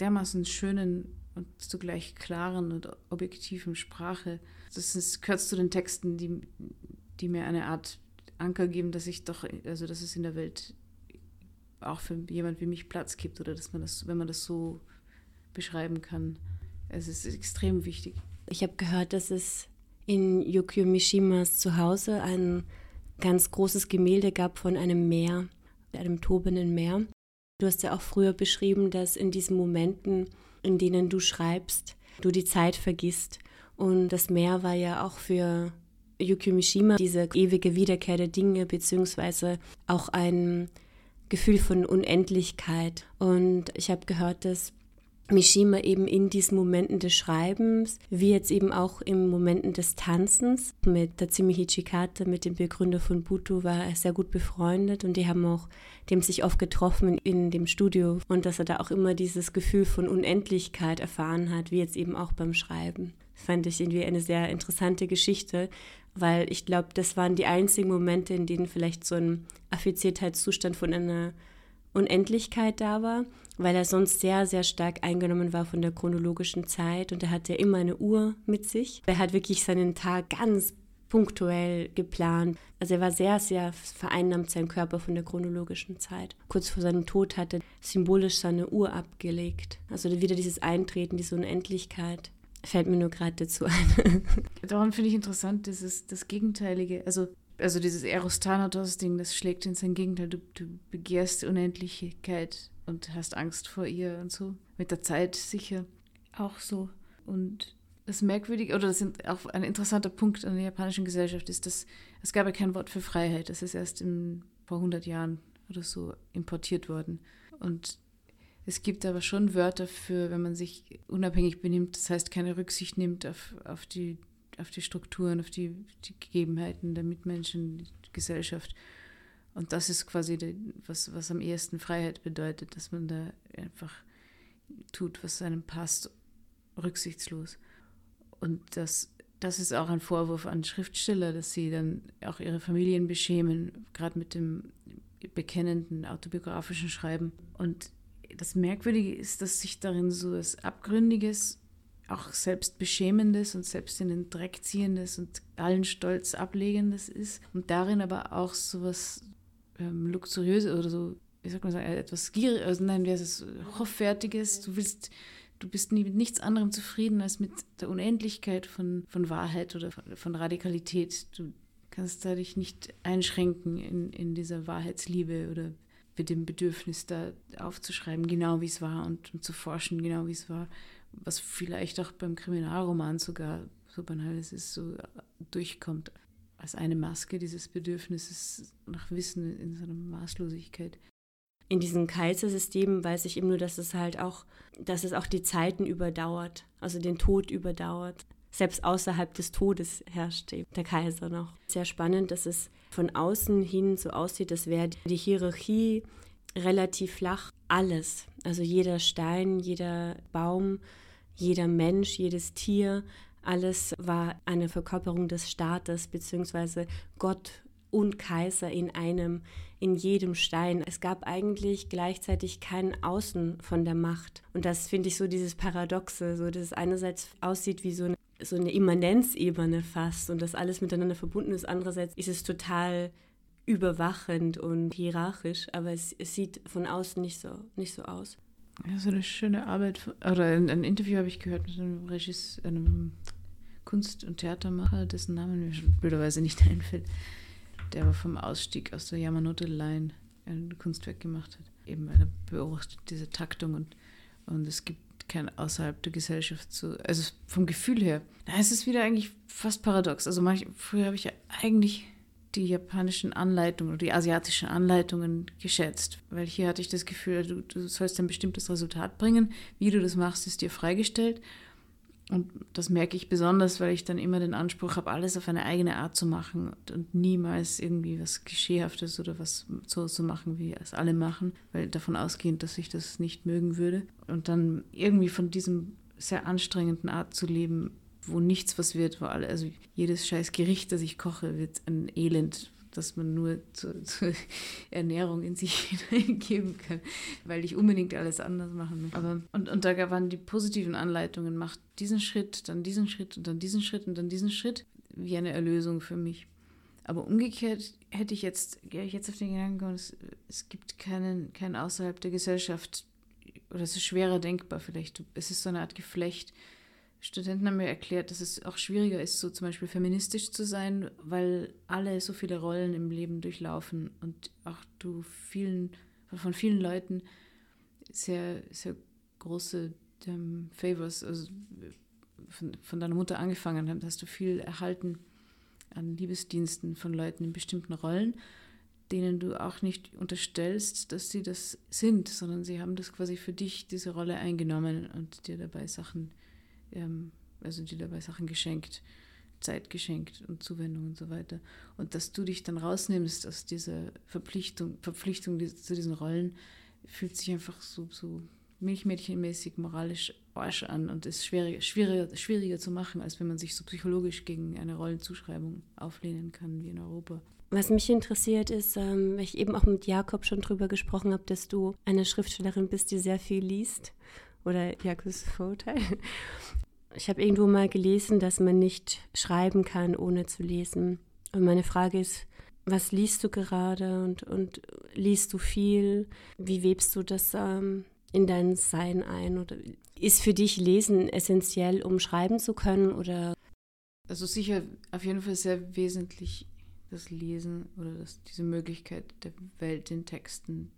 dermaßen schönen und zugleich klaren und objektiven Sprache. Das ist, gehört zu den Texten, die, die mir eine Art Anker geben, dass ich doch, also dass es in der Welt auch für jemand wie mich Platz gibt oder dass man das, wenn man das so beschreiben kann. Es ist extrem wichtig. Ich habe gehört, dass es in Yukio Mishimas Zuhause ein ganz großes Gemälde gab von einem Meer, einem tobenden Meer. Du hast ja auch früher beschrieben, dass in diesen Momenten in denen du schreibst, du die Zeit vergisst. Und das Meer war ja auch für Yukio Mishima diese ewige Wiederkehr der Dinge, beziehungsweise auch ein Gefühl von Unendlichkeit. Und ich habe gehört, dass Mishima eben in diesen Momenten des Schreibens, wie jetzt eben auch in Momenten des Tanzens mit Tatsumi Hichikata, mit dem Begründer von Buto, war er sehr gut befreundet und die haben auch dem sich oft getroffen in dem Studio und dass er da auch immer dieses Gefühl von Unendlichkeit erfahren hat, wie jetzt eben auch beim Schreiben. Fand ich irgendwie eine sehr interessante Geschichte, weil ich glaube, das waren die einzigen Momente, in denen vielleicht so ein Affiziertheitszustand von einer Unendlichkeit da war, weil er sonst sehr, sehr stark eingenommen war von der chronologischen Zeit und er hatte immer eine Uhr mit sich. Er hat wirklich seinen Tag ganz punktuell geplant. Also er war sehr, sehr vereinnahmt, sein Körper von der chronologischen Zeit. Kurz vor seinem Tod hat er symbolisch seine Uhr abgelegt. Also wieder dieses Eintreten, diese Unendlichkeit. Fällt mir nur gerade dazu ein. Daran finde ich interessant, dieses, das Gegenteilige. Also, also dieses Eros Thanatos-Ding, das schlägt in sein Gegenteil. Du, du begehrst Unendlichkeit und hast Angst vor ihr und so. Mit der Zeit sicher auch so. Und das Merkwürdige, oder das ist auch ein interessanter Punkt an der japanischen Gesellschaft, ist, dass es gab ja kein Wort für Freiheit. Das ist erst in, vor 100 Jahren oder so importiert worden. Und es gibt aber schon Wörter für, wenn man sich unabhängig benimmt, das heißt keine Rücksicht nimmt auf, auf, die, auf die Strukturen, auf die, die Gegebenheiten der Mitmenschen, die Gesellschaft. Und das ist quasi die, was, was am ehesten Freiheit bedeutet, dass man da einfach tut, was einem passt, rücksichtslos. Und das, das ist auch ein Vorwurf an Schriftsteller, dass sie dann auch ihre Familien beschämen, gerade mit dem bekennenden autobiografischen Schreiben. Und das Merkwürdige ist, dass sich darin so etwas Abgründiges, auch selbst Beschämendes und selbst in den Dreck ziehendes und allen Stolz ablegendes ist. Und darin aber auch so was ähm, Luxuriöses oder so, wie sagt man sagen, etwas gieriges, also nein, wie heißt es, Hoffärtiges. Du willst du bist nie mit nichts anderem zufrieden als mit der Unendlichkeit von, von Wahrheit oder von, von Radikalität. Du kannst da dich nicht einschränken in, in dieser Wahrheitsliebe oder mit dem Bedürfnis, da aufzuschreiben, genau wie es war und, und zu forschen, genau wie es war, was vielleicht auch beim Kriminalroman sogar, so banal es ist, so durchkommt als eine Maske dieses Bedürfnisses nach Wissen in seiner Maßlosigkeit in diesem Kaisersystem weiß ich eben nur, dass es halt auch, dass es auch die Zeiten überdauert, also den Tod überdauert. Selbst außerhalb des Todes herrscht der Kaiser noch. Sehr spannend, dass es von außen hin so aussieht, als wäre die Hierarchie relativ flach. Alles, also jeder Stein, jeder Baum, jeder Mensch, jedes Tier, alles war eine Verkörperung des Staates, beziehungsweise Gott und Kaiser in einem, in jedem Stein. Es gab eigentlich gleichzeitig kein Außen von der Macht. Und das finde ich so dieses Paradoxe, so dass es einerseits aussieht wie so eine, so eine Immanenzebene fast und dass alles miteinander verbunden ist. Andererseits ist es total überwachend und hierarchisch, aber es, es sieht von außen nicht so, nicht so aus. Ja, so eine schöne Arbeit, oder ein, ein Interview habe ich gehört mit einem Regisseur, einem Kunst- und Theatermacher, dessen Name mir blöderweise nicht einfällt der aber vom Ausstieg aus der Yamanote Line ein Kunstwerk gemacht hat. Eben er beobachtet diese Taktung und, und es gibt kein außerhalb der Gesellschaft so, also vom Gefühl her. Da ist es wieder eigentlich fast paradox. Also manch, früher habe ich ja eigentlich die japanischen Anleitungen oder die asiatischen Anleitungen geschätzt, weil hier hatte ich das Gefühl, du, du sollst ein bestimmtes Resultat bringen. Wie du das machst, ist dir freigestellt. Und das merke ich besonders, weil ich dann immer den Anspruch habe, alles auf eine eigene Art zu machen und, niemals irgendwie was Geschehhaftes oder was so zu machen, wie es alle machen, weil davon ausgehend, dass ich das nicht mögen würde. Und dann irgendwie von diesem sehr anstrengenden Art zu leben, wo nichts was wird, wo alle, also jedes scheiß Gericht, das ich koche, wird ein Elend, das man nur zur, zur Ernährung in sich hineingeben kann, weil ich unbedingt alles anders machen möchte. Aber, und, und da waren die positiven Anleitungen, macht diesen Schritt, dann diesen Schritt und dann diesen Schritt und dann diesen Schritt, wie eine Erlösung für mich. Aber umgekehrt hätte ich jetzt, gehe ich jetzt auf den Gedanken, es, es gibt keinen, keinen außerhalb der Gesellschaft, oder es ist schwerer denkbar vielleicht, es ist so eine Art Geflecht, Studenten haben mir erklärt, dass es auch schwieriger ist, so zum Beispiel feministisch zu sein, weil alle so viele Rollen im Leben durchlaufen und auch du vielen, von vielen Leuten sehr, sehr große ähm, Favors, also von, von deiner Mutter angefangen hast du viel erhalten an Liebesdiensten von Leuten in bestimmten Rollen, denen du auch nicht unterstellst, dass sie das sind, sondern sie haben das quasi für dich, diese Rolle eingenommen und dir dabei Sachen ähm, also dir dabei Sachen geschenkt, Zeit geschenkt und Zuwendung und so weiter. Und dass du dich dann rausnimmst aus dieser Verpflichtung, Verpflichtung zu diesen Rollen, fühlt sich einfach so, so milchmädchenmäßig moralisch Arsch an und ist schwieriger, schwieriger, schwieriger zu machen, als wenn man sich so psychologisch gegen eine Rollenzuschreibung auflehnen kann wie in Europa. Was mich interessiert ist, ähm, weil ich eben auch mit Jakob schon drüber gesprochen habe, dass du eine Schriftstellerin bist, die sehr viel liest oder Jakobs Vorteil. Ich habe irgendwo mal gelesen, dass man nicht schreiben kann, ohne zu lesen. Und meine Frage ist, was liest du gerade und, und liest du viel? Wie webst du das ähm, in dein Sein ein? Oder ist für dich Lesen essentiell, um schreiben zu können? Oder? Also sicher auf jeden Fall sehr wesentlich das Lesen oder das, diese Möglichkeit der Welt in Texten,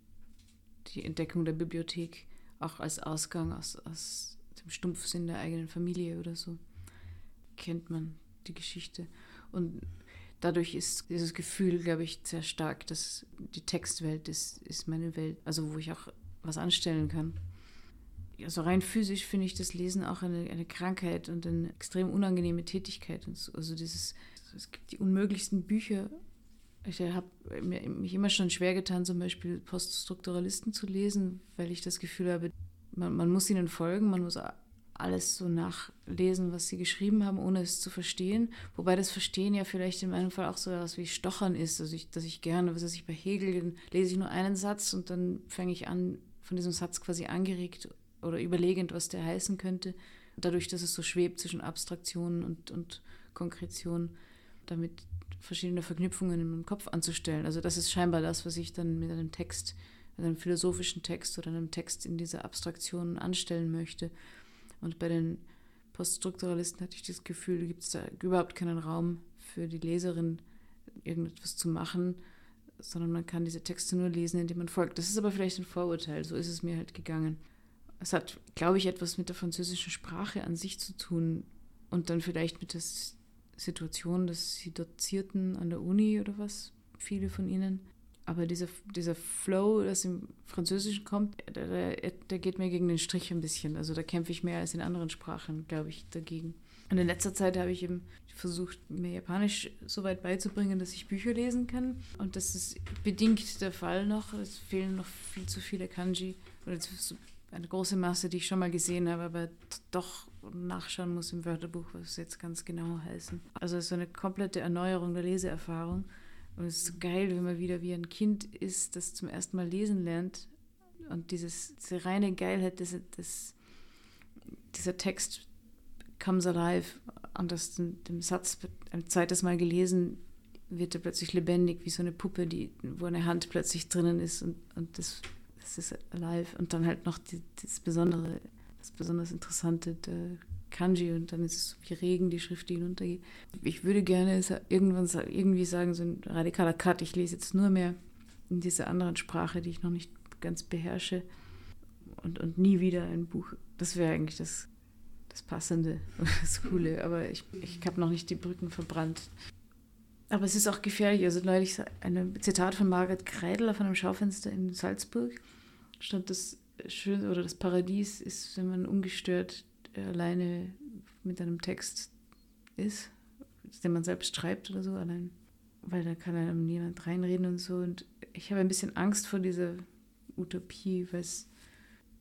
die Entdeckung der Bibliothek auch als Ausgang aus, aus dem Stumpfsinn der eigenen Familie oder so kennt man die Geschichte. Und dadurch ist dieses Gefühl, glaube ich, sehr stark, dass die Textwelt ist, ist meine Welt, also wo ich auch was anstellen kann. Also rein physisch finde ich das Lesen auch eine, eine Krankheit und eine extrem unangenehme Tätigkeit. Also dieses, es gibt die unmöglichsten Bücher. Ich habe mich immer schon schwer getan, zum Beispiel Poststrukturalisten zu lesen, weil ich das Gefühl habe, man, man muss ihnen folgen, man muss alles so nachlesen, was sie geschrieben haben, ohne es zu verstehen. Wobei das Verstehen ja vielleicht in meinem Fall auch so etwas wie Stochern ist. Also ich, dass ich gerne, was weiß ich, bei Hegel, lese ich nur einen Satz und dann fange ich an, von diesem Satz quasi angeregt oder überlegend, was der heißen könnte. Dadurch, dass es so schwebt zwischen Abstraktion und, und Konkretion, damit verschiedene Verknüpfungen in meinem Kopf anzustellen. Also das ist scheinbar das, was ich dann mit einem Text, mit einem philosophischen Text oder einem Text in dieser Abstraktion anstellen möchte. Und bei den Poststrukturalisten hatte ich das Gefühl, gibt es da überhaupt keinen Raum für die Leserin, irgendetwas zu machen, sondern man kann diese Texte nur lesen, indem man folgt. Das ist aber vielleicht ein Vorurteil, so ist es mir halt gegangen. Es hat, glaube ich, etwas mit der französischen Sprache an sich zu tun und dann vielleicht mit der Situation, dass sie dozierten an der Uni oder was, viele von ihnen. Aber dieser, dieser Flow, das im Französischen kommt, der, der, geht mir gegen den Strich ein bisschen. Also da kämpfe ich mehr als in anderen Sprachen, glaube ich, dagegen. Und in letzter Zeit habe ich eben versucht, mir Japanisch so weit beizubringen, dass ich Bücher lesen kann. Und das ist bedingt der Fall noch. Es fehlen noch viel zu viele Kanji. Oder eine große Masse, die ich schon mal gesehen habe, aber doch nachschauen muss im Wörterbuch, was es jetzt ganz genau heißen. Also so eine komplette Erneuerung der Leseerfahrung. Und es ist so geil, wenn man wieder wie ein Kind ist, das zum ersten Mal lesen lernt. Und dieses, diese reine Geilheit, das, das, dieser Text comes alive. Und das dem Satz ein zweites Mal gelesen, wird er plötzlich lebendig, wie so eine Puppe, die, wo eine Hand plötzlich drinnen ist und, und das, das ist alive. Und dann halt noch die, das Besondere, das besonders Interessante, der Kanji und dann ist es so wie Regen, die Schrift, die hinuntergeht. Ich würde gerne irgendwann irgendwie sagen, so ein radikaler Cut, ich lese jetzt nur mehr in dieser anderen Sprache, die ich noch nicht ganz beherrsche und, und nie wieder ein Buch. Das wäre eigentlich das, das Passende, das Coole, aber ich, ich habe noch nicht die Brücken verbrannt. Aber es ist auch gefährlich. Also neulich ein Zitat von Margaret Kreidel auf einem Schaufenster in Salzburg stand das schön oder das Paradies ist, wenn man ungestört alleine mit einem Text ist, den man selbst schreibt oder so, allein, weil da kann einem niemand reinreden und so. Und ich habe ein bisschen Angst vor dieser Utopie, weil es,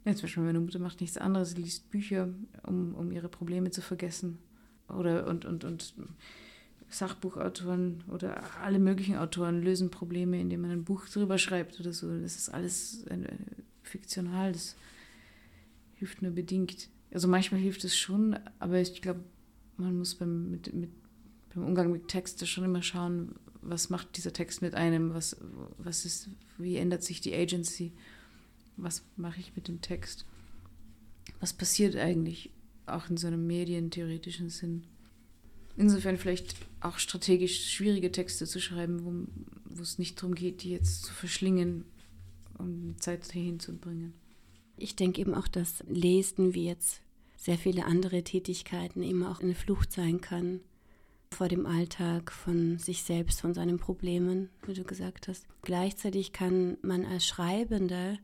ja, zum Beispiel meine Mutter macht nichts anderes, sie liest Bücher, um, um ihre Probleme zu vergessen. Oder und, und, und Sachbuchautoren oder alle möglichen Autoren lösen Probleme, indem man ein Buch drüber schreibt oder so. Das ist alles ein, ein, fiktional, das hilft nur bedingt. Also manchmal hilft es schon, aber ich glaube, man muss beim, mit, mit, beim Umgang mit Texten schon immer schauen, was macht dieser Text mit einem, was, was ist, wie ändert sich die Agency, was mache ich mit dem Text, was passiert eigentlich, auch in so einem medientheoretischen Sinn. Insofern vielleicht auch strategisch schwierige Texte zu schreiben, wo, wo es nicht darum geht, die jetzt zu verschlingen, um die Zeit hierhin zu bringen. Ich denke eben auch, dass Lesen wie jetzt sehr viele andere Tätigkeiten eben auch eine Flucht sein kann vor dem Alltag, von sich selbst, von seinen Problemen, wie du gesagt hast. Gleichzeitig kann man als Schreibende,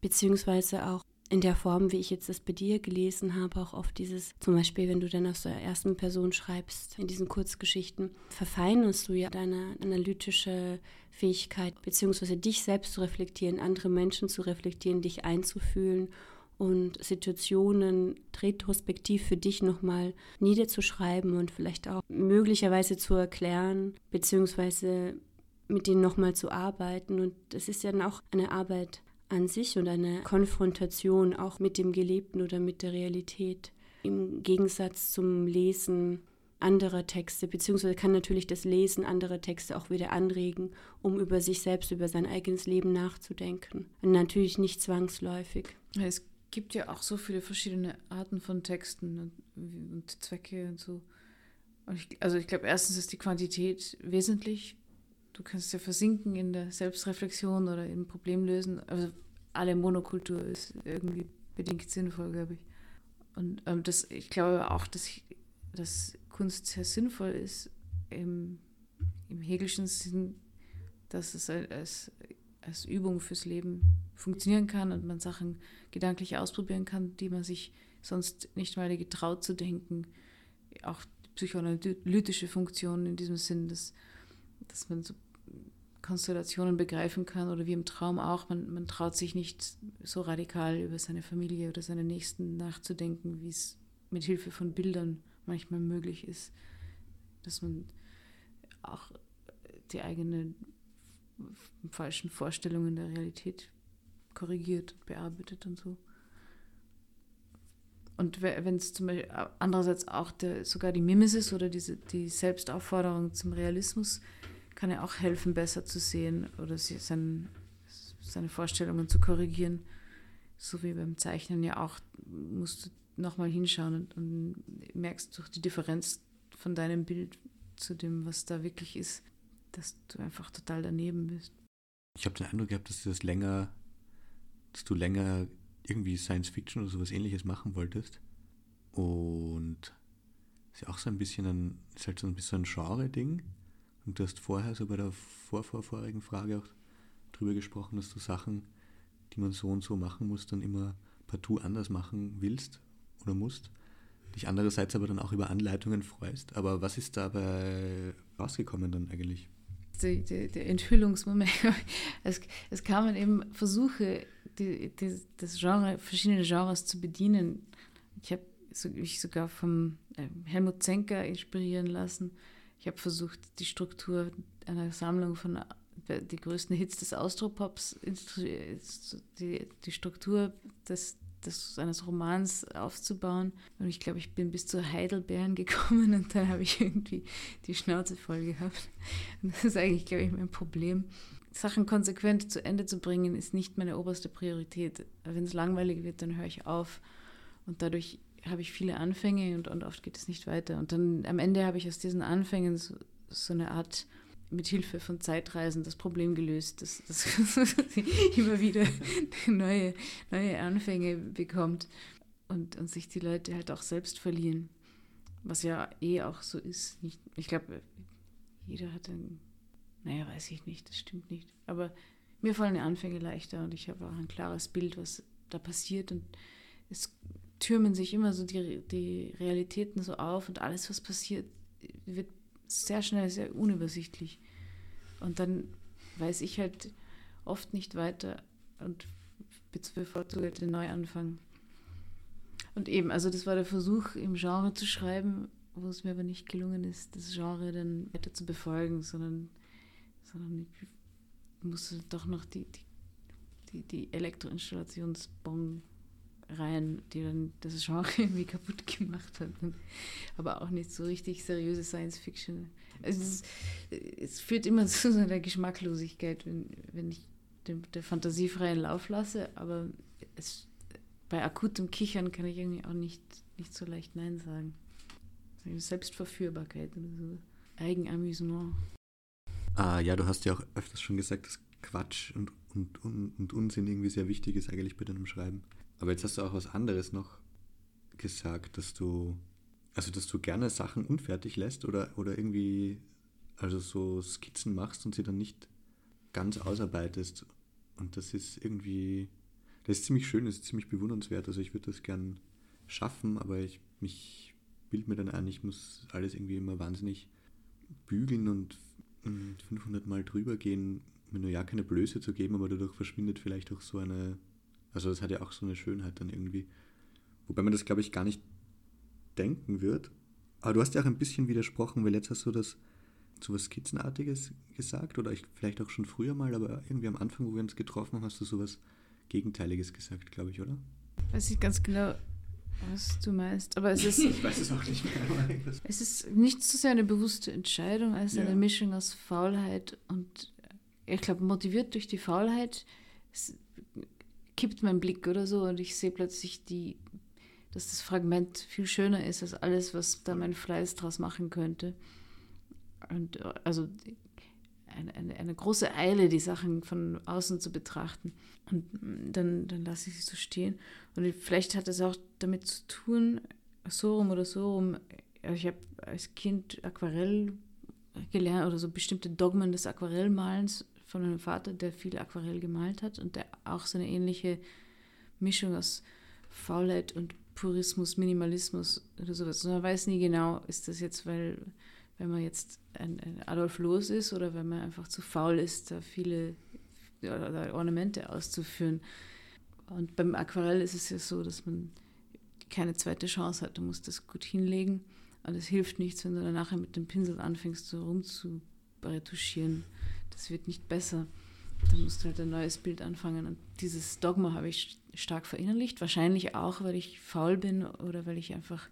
beziehungsweise auch in der Form, wie ich jetzt das bei dir gelesen habe, auch oft dieses, zum Beispiel, wenn du dann aus der ersten Person schreibst, in diesen Kurzgeschichten, verfeinerst du ja deine analytische Fähigkeit, beziehungsweise dich selbst zu reflektieren, andere Menschen zu reflektieren, dich einzufühlen und Situationen retrospektiv für dich nochmal niederzuschreiben und vielleicht auch möglicherweise zu erklären, beziehungsweise mit denen nochmal zu arbeiten. Und das ist ja dann auch eine Arbeit an sich und eine Konfrontation auch mit dem Gelebten oder mit der Realität. im Gegensatz zum Lesen anderer Texte, beziehungsweise kann natürlich das Lesen anderer Texte auch wieder anregen, um über sich selbst, über sein eigenes Leben nachzudenken. Und natürlich nicht zwangsläufig. Es gibt ja auch so viele verschiedene Arten von Texten und, und Zwecke und so. Und ich, also ich glaube, erstens ist die Quantität wesentlich. Du kannst ja versinken in der Selbstreflexion oder im Problemlösen. Also alle Monokultur ist irgendwie bedingt sinnvoll, glaube ich. Und ähm, das, ich glaube auch, dass, ich, dass Kunst sehr sinnvoll ist im, im Hegelschen Sinn, dass es als, als Übung fürs Leben funktionieren kann und man Sachen gedanklich ausprobieren kann, die man sich sonst nicht mal getraut zu denken. Auch psychoanalytische Funktionen in diesem Sinn, dass, dass man so Konstellationen begreifen kann oder wie im Traum auch. Man, man traut sich nicht so radikal über seine Familie oder seine Nächsten nachzudenken, wie es mit Hilfe von Bildern manchmal möglich ist, dass man auch die eigenen falschen Vorstellungen der Realität korrigiert und bearbeitet und so. Und wenn es zum Beispiel andererseits auch der, sogar die Mimesis oder diese, die Selbstaufforderung zum Realismus kann ja auch helfen, besser zu sehen oder sein, seine Vorstellungen zu korrigieren. So wie beim Zeichnen ja auch, musst du nochmal hinschauen und, und merkst durch die Differenz von deinem Bild zu dem, was da wirklich ist, dass du einfach total daneben bist. Ich habe den Eindruck gehabt, dass du das länger, dass du länger irgendwie Science Fiction oder sowas ähnliches machen wolltest. Und ist ja auch so ein bisschen ein, ist halt so ein bisschen ein Genre-Ding. Und du hast vorher so bei der vorvorvorigen Frage auch drüber gesprochen, dass du Sachen, die man so und so machen muss, dann immer partout anders machen willst oder musst. Dich andererseits aber dann auch über Anleitungen freust. Aber was ist dabei rausgekommen dann eigentlich? Die, die, der Enthüllungsmoment. Es, es kamen eben Versuche, die, die, das Genre, verschiedene Genres zu bedienen. Ich habe mich sogar vom äh, Helmut Zenker inspirieren lassen. Ich habe versucht, die Struktur einer Sammlung von äh, die größten Hits des Austropops, die, die Struktur des, des, eines Romans aufzubauen. Und ich glaube, ich bin bis zu Heidelbeeren gekommen und dann habe ich irgendwie die Schnauze voll gehabt. Und das ist eigentlich, glaube ich, mein Problem. Sachen konsequent zu Ende zu bringen, ist nicht meine oberste Priorität. Wenn es langweilig wird, dann höre ich auf. Und dadurch habe ich viele Anfänge und, und oft geht es nicht weiter. Und dann am Ende habe ich aus diesen Anfängen so, so eine Art mit Hilfe von Zeitreisen das Problem gelöst, dass, dass immer wieder neue, neue Anfänge bekommt und, und sich die Leute halt auch selbst verlieren. Was ja eh auch so ist. Nicht, ich glaube, jeder hat ein, naja, weiß ich nicht, das stimmt nicht. Aber mir fallen die Anfänge leichter und ich habe auch ein klares Bild, was da passiert und es türmen sich immer so die, die Realitäten so auf und alles, was passiert, wird sehr schnell sehr unübersichtlich. Und dann weiß ich halt oft nicht weiter und bevorzuge den Neuanfang. Und eben, also das war der Versuch, im Genre zu schreiben, wo es mir aber nicht gelungen ist, das Genre dann weiter zu befolgen, sondern, sondern ich musste doch noch die, die, die, die Elektroinstallationsbong rein, die dann das Genre irgendwie kaputt gemacht hat. Aber auch nicht so richtig seriöse Science Fiction. Also es, es, führt immer zu so einer Geschmacklosigkeit, wenn, wenn ich den, der Fantasie freien Lauf lasse, aber es, bei akutem Kichern kann ich irgendwie auch nicht, nicht so leicht Nein sagen. Selbstverführbarkeit oder so. Eigenamüsement. Ah, ja, du hast ja auch öfters schon gesagt, dass Quatsch und, und, und, und Unsinn irgendwie sehr wichtig ist eigentlich bei deinem Schreiben. Aber jetzt hast du auch was anderes noch gesagt, dass du, also dass du gerne Sachen unfertig lässt oder, oder irgendwie, also so Skizzen machst und sie dann nicht ganz ausarbeitest. Und das ist irgendwie, das ist ziemlich schön, das ist ziemlich bewundernswert. Also ich würde das gern schaffen, aber ich mich bild mir dann ein, ich muss alles irgendwie immer wahnsinnig bügeln und 500 Mal drüber gehen, mir nur ja keine Blöße zu geben, aber dadurch verschwindet vielleicht auch so eine also das hat ja auch so eine Schönheit dann irgendwie. Wobei man das, glaube ich, gar nicht denken wird. Aber du hast ja auch ein bisschen widersprochen, weil jetzt hast du das so was Skizzenartiges gesagt oder ich, vielleicht auch schon früher mal, aber irgendwie am Anfang, wo wir uns getroffen haben, hast du sowas Gegenteiliges gesagt, glaube ich, oder? Weiß ich ganz genau. was du meinst. Aber es ist. ich weiß es auch nicht mehr. es ist nicht so sehr eine bewusste Entscheidung als Ja. eine Mischung aus Faulheit und ich glaube, motiviert durch die Faulheit kippt mein Blick oder so und ich sehe plötzlich die, dass das Fragment viel schöner ist als alles, was da mein Fleiß draus machen könnte. Und äh, also eine, eine, eine große Eile, die Sachen von außen zu betrachten. Und dann, dann lasse ich sie so stehen. Und vielleicht hat es auch damit zu tun, so rum oder so rum. Also ich habe als Kind Aquarell gelernt oder so bestimmte Dogmen des Aquarellmalens von meinem Vater, der viel Aquarell gemalt hat und der auch so eine ähnliche Mischung aus Faulheit und Purismus, Minimalismus oder sowas. Und man weiß nie genau, ist das jetzt, weil, weil man jetzt ein, ein Adolf Loos ist oder weil man einfach zu faul ist, da viele Ornamente auszuführen. Und beim Aquarell ist es ja so, dass man keine zweite Chance hat. Du musst das gut hinlegen. Und es hilft nichts, wenn du dann nachher mit dem Pinsel anfängst, so rumzuretuschieren. Das wird nicht besser. Dann musst du halt ein neues Bild anfangen. Und dieses Dogma habe ich stark verinnerlicht. Wahrscheinlich auch, weil ich faul bin oder weil ich einfach,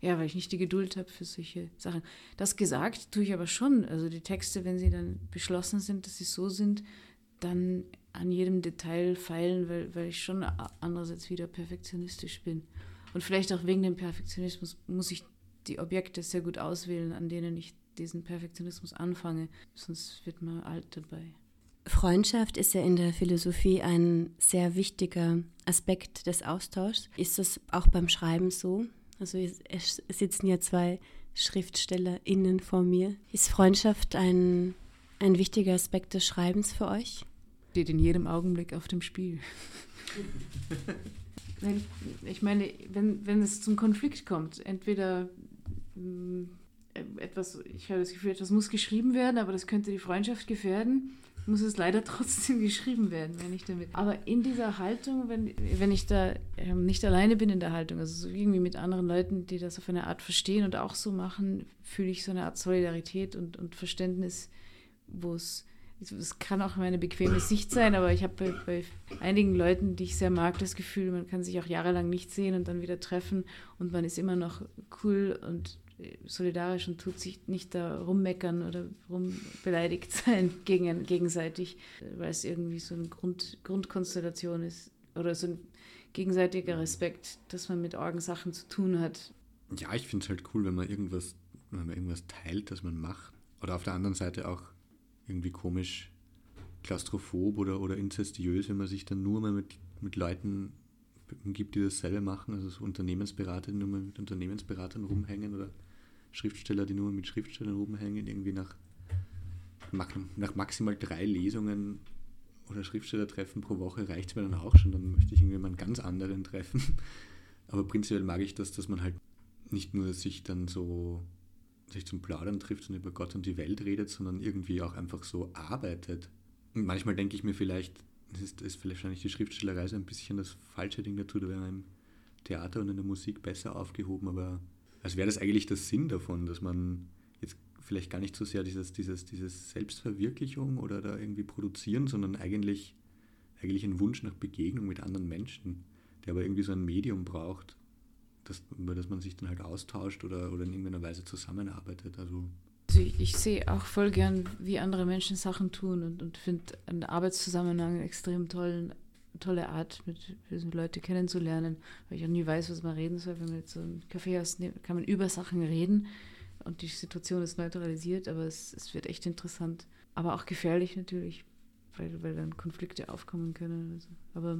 ja, weil ich nicht die Geduld habe für solche Sachen. Das gesagt tue ich aber schon. Also die Texte, wenn sie dann beschlossen sind, dass sie so sind, dann an jedem Detail feilen, weil, weil ich schon andererseits wieder perfektionistisch bin. Und vielleicht auch wegen dem Perfektionismus muss ich die Objekte sehr gut auswählen, an denen ich diesen Perfektionismus anfange, sonst wird man alt dabei. Freundschaft ist ja in der Philosophie ein sehr wichtiger Aspekt des Austauschs. Ist das auch beim Schreiben so? Also es sitzen ja zwei SchriftstellerInnen vor mir. Ist Freundschaft ein, ein wichtiger Aspekt des Schreibens für euch? Steht in jedem Augenblick auf dem Spiel. Nein, ich meine, wenn, wenn es zum Konflikt kommt, entweder mh, etwas, ich habe das Gefühl, etwas muss geschrieben werden, aber das könnte die Freundschaft gefährden, muss es leider trotzdem geschrieben werden, wenn ich damit. Aber in dieser Haltung, wenn, wenn ich da ähm, nicht alleine bin in der Haltung, also so irgendwie mit anderen Leuten, die das auf eine Art verstehen und auch so machen, fühle ich so eine Art Solidarität und, und Verständnis, wo es es kann auch meine bequeme Sicht sein, aber ich habe bei, bei, einigen Leuten, die ich sehr mag, das Gefühl, man kann sich auch jahrelang nicht sehen und dann wieder treffen und man ist immer noch cool und solidarisch und tut sich nicht da rummeckern oder rumbeleidigt sein gegen, gegenseitig, weil es irgendwie so eine Grund, Grundkonstellation ist oder so ein gegenseitiger Respekt, dass man mit Orgensachen zu tun hat. Ja, ich finde es halt cool, wenn man irgendwas, wenn man irgendwas teilt, das man macht. Oder auf der anderen Seite auch irgendwie komisch klaustrophob oder, oder inzestiös, wenn man sich dann nur mal mit, mit Leuten umgibt, die dasselbe machen, also so Unternehmensberater, die nur mal mit Unternehmensberatern rumhängen oder Schriftsteller, die nur mit Schriftstellern rumhängen, irgendwie nach, nach maximal drei Lesungen oder Schriftstellertreffen pro Woche reicht es mir dann auch schon, dann möchte ich irgendwie mal einen ganz anderen treffen. Aber prinzipiell mag ich das, dass man halt nicht nur sich dann so sich zum Plaudern trifft und über Gott und die Welt redet, sondern irgendwie auch einfach so arbeitet. Und manchmal denke ich mir vielleicht, es ist, ist vielleicht wahrscheinlich die Schriftstellerei so ein bisschen das falsche Ding dazu, da wäre man im Theater und in der Musik besser aufgehoben, aber als wäre das eigentlich der Sinn davon, dass man jetzt vielleicht gar nicht so sehr dieses, dieses, dieses Selbstverwirklichung oder da irgendwie produzieren, sondern eigentlich, eigentlich einen Wunsch nach Begegnung mit anderen Menschen, der aber irgendwie so ein Medium braucht, das, über das man sich dann halt austauscht oder, oder in irgendeiner Weise zusammenarbeitet. Also, also ich, ich, sehe auch voll gern, wie andere Menschen Sachen tun und, und finde einen Arbeitszusammenhang extrem tollen, tolle Art, mit, Leute kennenzulernen, weil ich auch nie weiß, was man reden soll. Wenn man jetzt so ein Kaffeehaus nimmt, kann man über Sachen reden und die Situation ist neutralisiert, aber es, es wird echt interessant. Aber auch gefährlich natürlich, weil, weil dann Konflikte aufkommen können. Also. Aber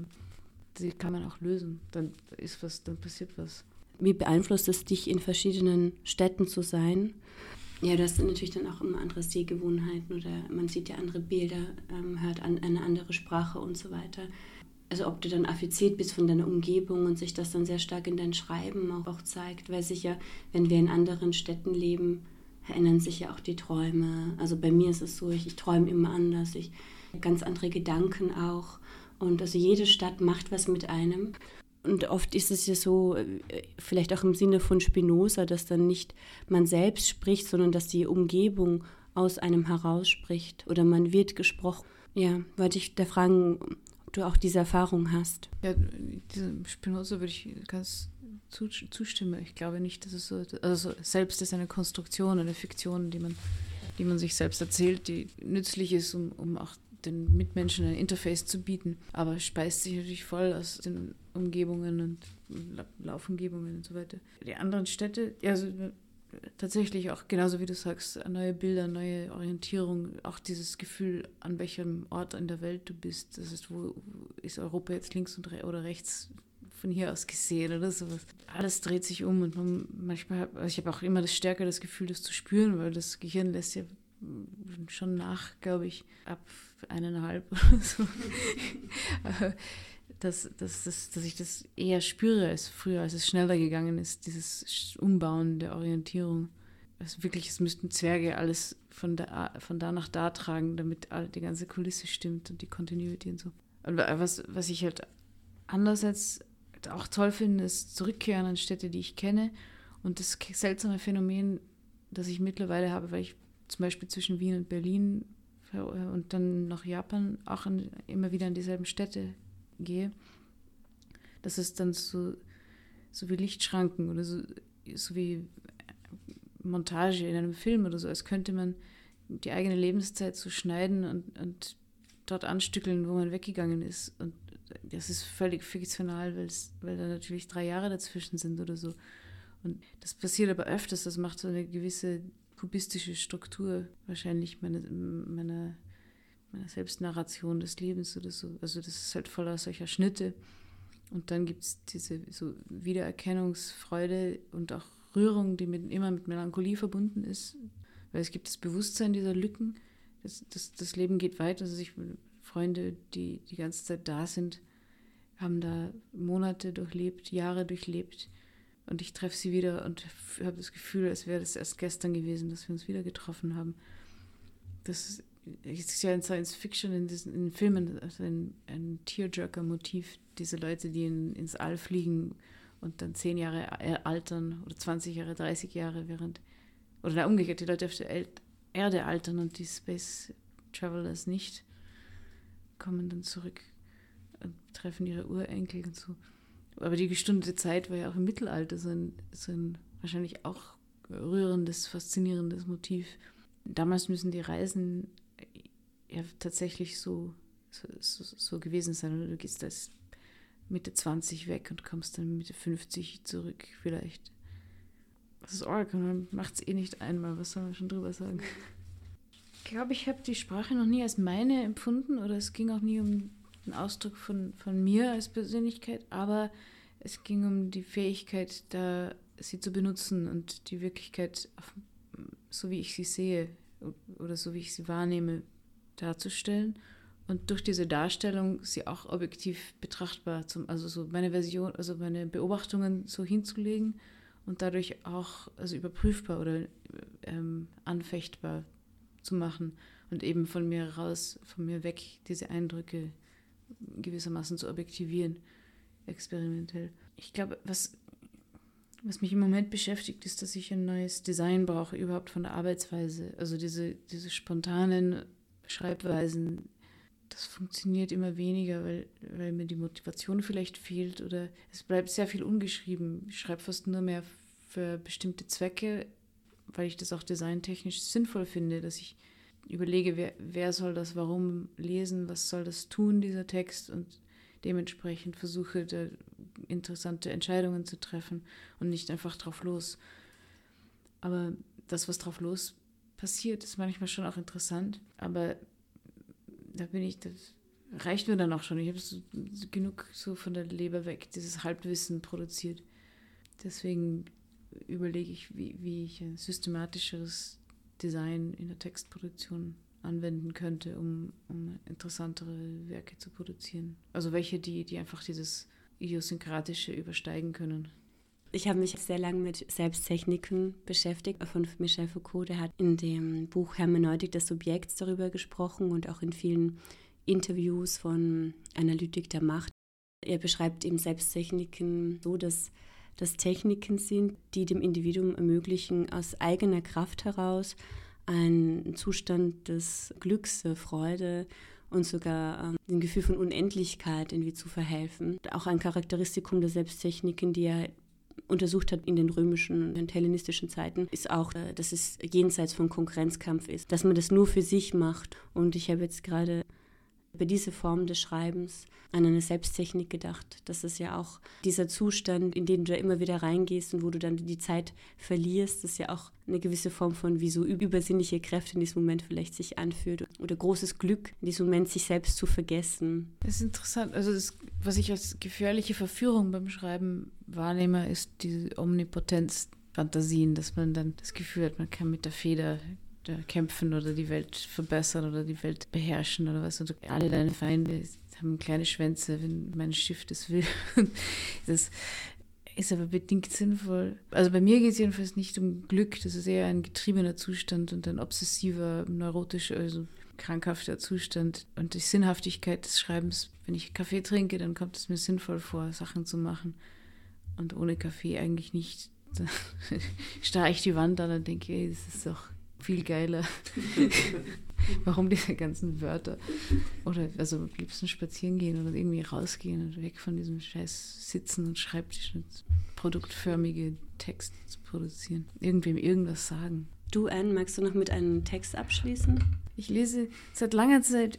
die kann man auch lösen. Dann ist was, dann passiert was. Wie beeinflusst es dich, in verschiedenen Städten zu sein? Ja, du hast natürlich dann auch immer andere Sehgewohnheiten oder man sieht ja andere Bilder, ähm, hört an, eine andere Sprache und so weiter. Also ob du dann affiziert bist von deiner Umgebung und sich das dann sehr stark in dein Schreiben auch, zeigt, weil sicher, wenn wir in anderen Städten leben, verändern sich ja auch die Träume. Also bei mir ist es so, ich, ich träume immer anders, ich habe ganz andere Gedanken auch. Und also jede Stadt macht was mit einem. Und oft ist es ja so, vielleicht auch im Sinne von Spinoza, dass dann nicht man selbst spricht, sondern dass die Umgebung aus einem herausspricht oder man wird gesprochen. Ja, wollte ich da fragen, du auch diese Erfahrung hast. Ja, diese Spinoza würde ich ganz zustimme. Ich glaube nicht, dass es so, also selbst ist eine Konstruktion, eine Fiktion, die man, die man sich selbst erzählt, die nützlich ist, um, um auch den Mitmenschen ein Interface zu bieten, aber speist sich natürlich voll aus den Umgebungen und Laufumgebungen und so weiter. Die anderen Städte, also tatsächlich auch genauso wie du sagst, neue Bilder, neue Orientierung, auch dieses Gefühl, an welchem Ort in der Welt du bist. Das ist, wo ist Europa jetzt links und re oder rechts von hier aus gesehen oder sowas. Alles dreht sich um und man, manchmal, also ich habe auch immer das stärker das Gefühl, das zu spüren, weil das Gehirn lässt ja schon nach, glaube ich, ab eineinhalb oder so. dass, dass, dass, dass ich das eher spüre als früher, als es schneller gegangen ist, dieses Umbauen der Orientierung. Also wirklich, es müssten Zwerge alles von da, von da nach da tragen, damit die ganze Kulisse stimmt und die Continuity und so. Und was, was ich halt andererseits auch toll finde, ist Zurückkehren an Städte, die ich kenne. Und das seltsame Phänomen, das ich mittlerweile habe, weil ich zum Beispiel zwischen Wien und Berlin und dann nach Japan auch an, immer wieder in dieselben Städte gehe, das ist dann so, so wie Lichtschranken oder so, so wie Montage in einem Film oder so, als könnte man die eigene Lebenszeit so schneiden und, und dort anstückeln, wo man weggegangen ist. Und das ist völlig fiktional, weil da natürlich drei Jahre dazwischen sind oder so. Und das passiert aber öfters, das macht so eine gewisse kubistische Struktur wahrscheinlich meiner, meiner meiner Selbstnarration des Lebens oder so. Also das ist halt voller solcher Schnitte. Und dann gibt es diese so Wiedererkennungsfreude und auch Rührung, die mit, immer mit Melancholie verbunden ist. Weil es gibt das Bewusstsein dieser Lücken. Das, das, das Leben geht weiter. Also ich Freunde, die die ganze Zeit da sind, haben da Monate durchlebt, Jahre durchlebt. Und ich treffe sie wieder und habe das Gefühl, als wäre das erst gestern gewesen, dass wir uns wieder getroffen haben. Das es ist ja in Science Fiction, in, diesen, in Filmen, also ein, ein Tearjerker-Motiv, diese Leute, die in, ins All fliegen und dann zehn Jahre altern oder 20 Jahre, 30 Jahre, während, oder umgekehrt, die Leute auf der Erde altern und die Space Travelers nicht, kommen dann zurück und treffen ihre Urenkel und so. Aber die gestundete Zeit war ja auch im Mittelalter so ein, so ein wahrscheinlich auch rührendes, faszinierendes Motiv. Damals müssen die Reisen ja tatsächlich so, so, so gewesen sein. Du gehst als Mitte 20 weg und kommst dann Mitte 50 zurück, vielleicht. Das ist arg und man macht es eh nicht einmal. Was soll man schon drüber sagen? Ich glaube, ich habe die Sprache noch nie als meine empfunden oder es ging auch nie um den Ausdruck von, von mir als Persönlichkeit, aber es ging um die Fähigkeit, da sie zu benutzen und die Wirklichkeit, so wie ich sie sehe oder so wie ich sie wahrnehme, darzustellen und durch diese Darstellung sie auch objektiv betrachtbar, zum, also so meine Version, also meine Beobachtungen so hinzulegen und dadurch auch also überprüfbar oder ähm, anfechtbar zu machen und eben von mir raus, von mir weg diese Eindrücke gewissermaßen zu objektivieren, experimentell. Ich glaube, was, was mich im Moment beschäftigt, ist, dass ich ein neues Design brauche, überhaupt von der Arbeitsweise. Also diese, diese spontanen Schreibweisen, das funktioniert immer weniger, weil, weil mir die Motivation vielleicht fehlt oder es bleibt sehr viel ungeschrieben. Ich schreibe fast nur mehr für bestimmte Zwecke, weil ich das auch designtechnisch sinnvoll finde, dass ich überlege, wer, wer soll das warum lesen, was soll das tun, dieser Text und dementsprechend versuche, da interessante Entscheidungen zu treffen und nicht einfach drauf los. Aber das, was drauf los passiert, ist manchmal schon auch interessant, aber da bin ich, das reicht mir dann auch schon. Ich habe so, genug so von der Leber weg, dieses Halbwissen produziert. Deswegen überlege ich, wie, wie ich ein systematischeres Design in der Textproduktion anwenden könnte, um, um interessantere Werke zu produzieren. Also welche, die, die einfach dieses Idiosynkratische übersteigen können. Ich habe mich sehr lange mit Selbsttechniken beschäftigt von Michel Foucault. Der hat in dem Buch Hermeneutik des Subjekts darüber gesprochen und auch in vielen Interviews von Analytik der Macht. Er beschreibt eben Selbsttechniken so, dass das Techniken sind, die dem Individuum ermöglichen, aus eigener Kraft heraus einen Zustand des Glücks, der Freude und sogar ähm, ein Gefühl von Unendlichkeit irgendwie zu verhelfen. Auch ein Charakteristikum der Selbsttechniken, die er untersucht hat in den römischen und hellenistischen Zeiten, ist auch, äh, dass es jenseits von Konkurrenzkampf ist, dass man das nur für sich macht. Und ich habe jetzt gerade bei dieser Form des Schreibens an eine Selbsttechnik gedacht. Das ist ja auch dieser Zustand, in den du da immer wieder reingehst und wo du dann die Zeit verlierst, das ist ja auch eine gewisse Form von, wie so übersinnliche Kräfte in diesem Moment vielleicht sich anfühlt oder großes Glück, in diesem Moment sich selbst zu vergessen. Das ist interessant. Also das, was ich als gefährliche Verführung beim Schreiben wahrnehme, ist diese Omnipotenz Fantasien, dass man dann das Gefühl hat, man kann mit der Feder kämpfen oder die Welt verbessern oder die Welt beherrschen oder was. Und alle deine Feinde haben kleine Schwänze, wenn mein Schiff das will. Das ist aber bedingt sinnvoll. Also bei mir geht es jedenfalls nicht um Glück, das ist eher ein getriebener Zustand und ein obsessiver, neurotischer, also krankhafter Zustand. Und die Sinnhaftigkeit des Schreibens, wenn ich Kaffee trinke, dann kommt es mir sinnvoll vor, Sachen zu machen. Und ohne Kaffee eigentlich nicht. Da starre ich die Wand an und denke, ey, das ist doch viel geiler. Warum diese ganzen Wörter? Oder also am liebsten spazieren gehen oder irgendwie rausgehen und weg von diesem scheiß Sitzen und Schreibtisch und produktförmige Texte zu produzieren. Irgendwem irgendwas sagen. Du, Anne, magst du noch mit einem Text abschließen? Ich lese seit langer Zeit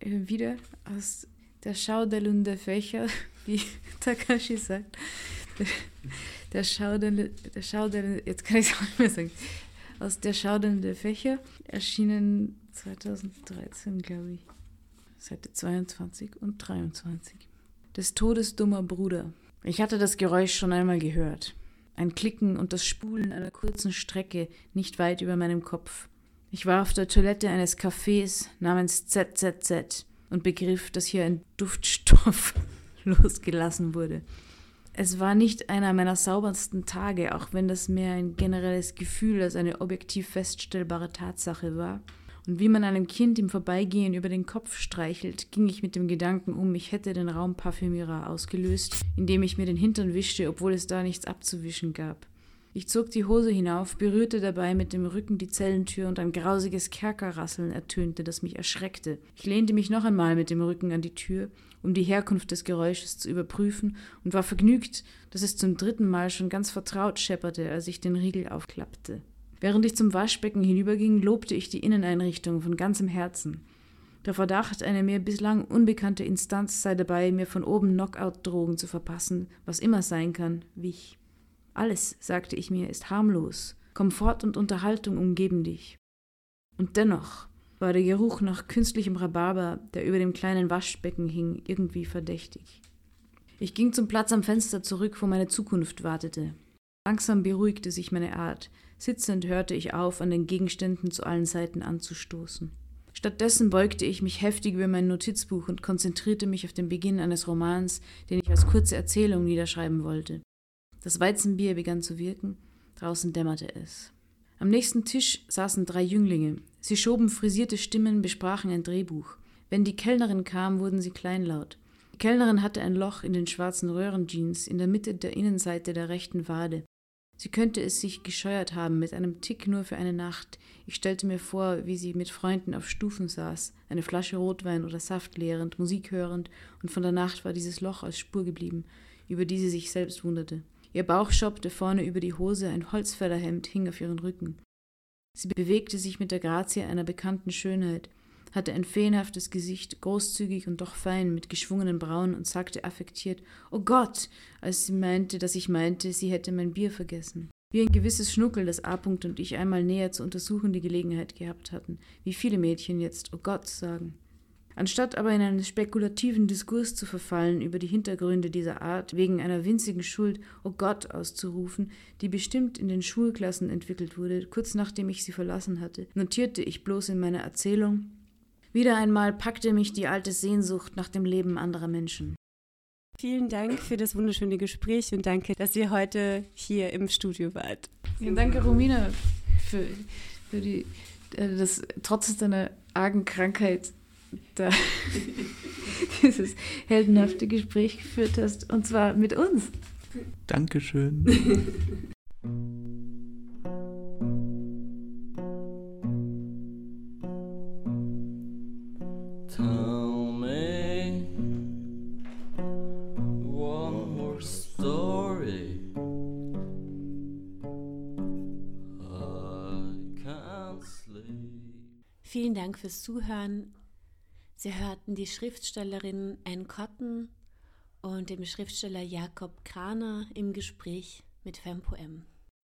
äh, wieder aus der schauderlunde Fächer, wie Takashi sagt. Der, der schauderle, der jetzt kann ich es auch nicht mehr sagen aus Der schaudernde Fächer, erschienen 2013, glaube ich. Seite 22 und 23. Des Todes dummer Bruder. Ich hatte das Geräusch schon einmal gehört. Ein Klicken und das Spulen einer kurzen Strecke nicht weit über meinem Kopf. Ich war auf der Toilette eines Cafés namens ZZZ und begriff, dass hier ein Duftstoff losgelassen wurde. Es war nicht einer meiner saubersten Tage, auch wenn das mehr ein generelles Gefühl als eine objektiv feststellbare Tatsache war. Und wie man einem Kind im Vorbeigehen über den Kopf streichelt, ging ich mit dem Gedanken um, ich hätte den Raumparfümierer ausgelöst, indem ich mir den Hintern wischte, obwohl es da nichts abzuwischen gab. Ich zog die Hose hinauf, berührte dabei mit dem Rücken die Zellentür und ein grausiges Kerkerrasseln ertönte, das mich erschreckte. Ich lehnte mich noch einmal mit dem Rücken an die Tür, um die Herkunft des Geräusches zu überprüfen, und war vergnügt, dass es zum dritten Mal schon ganz vertraut schepperte, als ich den Riegel aufklappte. Während ich zum Waschbecken hinüberging, lobte ich die Inneneinrichtung von ganzem Herzen. Der Verdacht, eine mir bislang unbekannte Instanz sei dabei, mir von oben Knockout-Drogen zu verpassen, was immer sein kann, wich. Alles, sagte ich mir, ist harmlos. Komfort und Unterhaltung umgeben dich. Und dennoch war der Geruch nach künstlichem Rhabarber, der über dem kleinen Waschbecken hing, irgendwie verdächtig. Ich ging zum Platz am Fenster zurück, wo meine Zukunft wartete. Langsam beruhigte sich meine Art. Sitzend hörte ich auf, an den Gegenständen zu allen Seiten anzustoßen. Stattdessen beugte ich mich heftig über mein Notizbuch und konzentrierte mich auf den Beginn eines Romans, den ich als kurze Erzählung niederschreiben wollte. Das Weizenbier begann zu wirken, draußen dämmerte es. Am nächsten Tisch saßen drei Jünglinge. Sie schoben frisierte Stimmen, besprachen ein Drehbuch. Wenn die Kellnerin kam, wurden sie kleinlaut. Die Kellnerin hatte ein Loch in den schwarzen Röhrenjeans in der Mitte der Innenseite der rechten Wade. Sie könnte es sich gescheuert haben mit einem Tick nur für eine Nacht. Ich stellte mir vor, wie sie mit Freunden auf Stufen saß, eine Flasche Rotwein oder Saft leerend, Musik hörend, und von der Nacht war dieses Loch als Spur geblieben, über die sie sich selbst wunderte. Ihr Bauch schoppte vorne über die Hose, ein Holzfällerhemd hing auf ihren Rücken. Sie bewegte sich mit der Grazie einer bekannten Schönheit, hatte ein feenhaftes Gesicht, großzügig und doch fein, mit geschwungenen Brauen und sagte affektiert, Oh Gott, als sie meinte, dass ich meinte, sie hätte mein Bier vergessen. Wie ein gewisses Schnuckel, das A. und ich einmal näher zu untersuchen die Gelegenheit gehabt hatten, wie viele Mädchen jetzt Oh Gott sagen. Anstatt aber in einen spekulativen Diskurs zu verfallen über die Hintergründe dieser Art, wegen einer winzigen Schuld, oh Gott, auszurufen, die bestimmt in den Schulklassen entwickelt wurde, kurz nachdem ich sie verlassen hatte, notierte ich bloß in meiner Erzählung, wieder einmal packte mich die alte Sehnsucht nach dem Leben anderer Menschen. Vielen Dank für das wunderschöne Gespräch und danke, dass ihr heute hier im Studio wart. Ja, danke, Romina, für, für die, äh, das trotz deiner argen Krankheit dieses heldenhafte Gespräch geführt hast. Und zwar mit uns. Dankeschön. Tell me one more story. Vielen Dank fürs Zuhören Sie hörten die Schriftstellerin Anne Cotton und dem Schriftsteller Jakob Kraner im Gespräch mit FemPoem.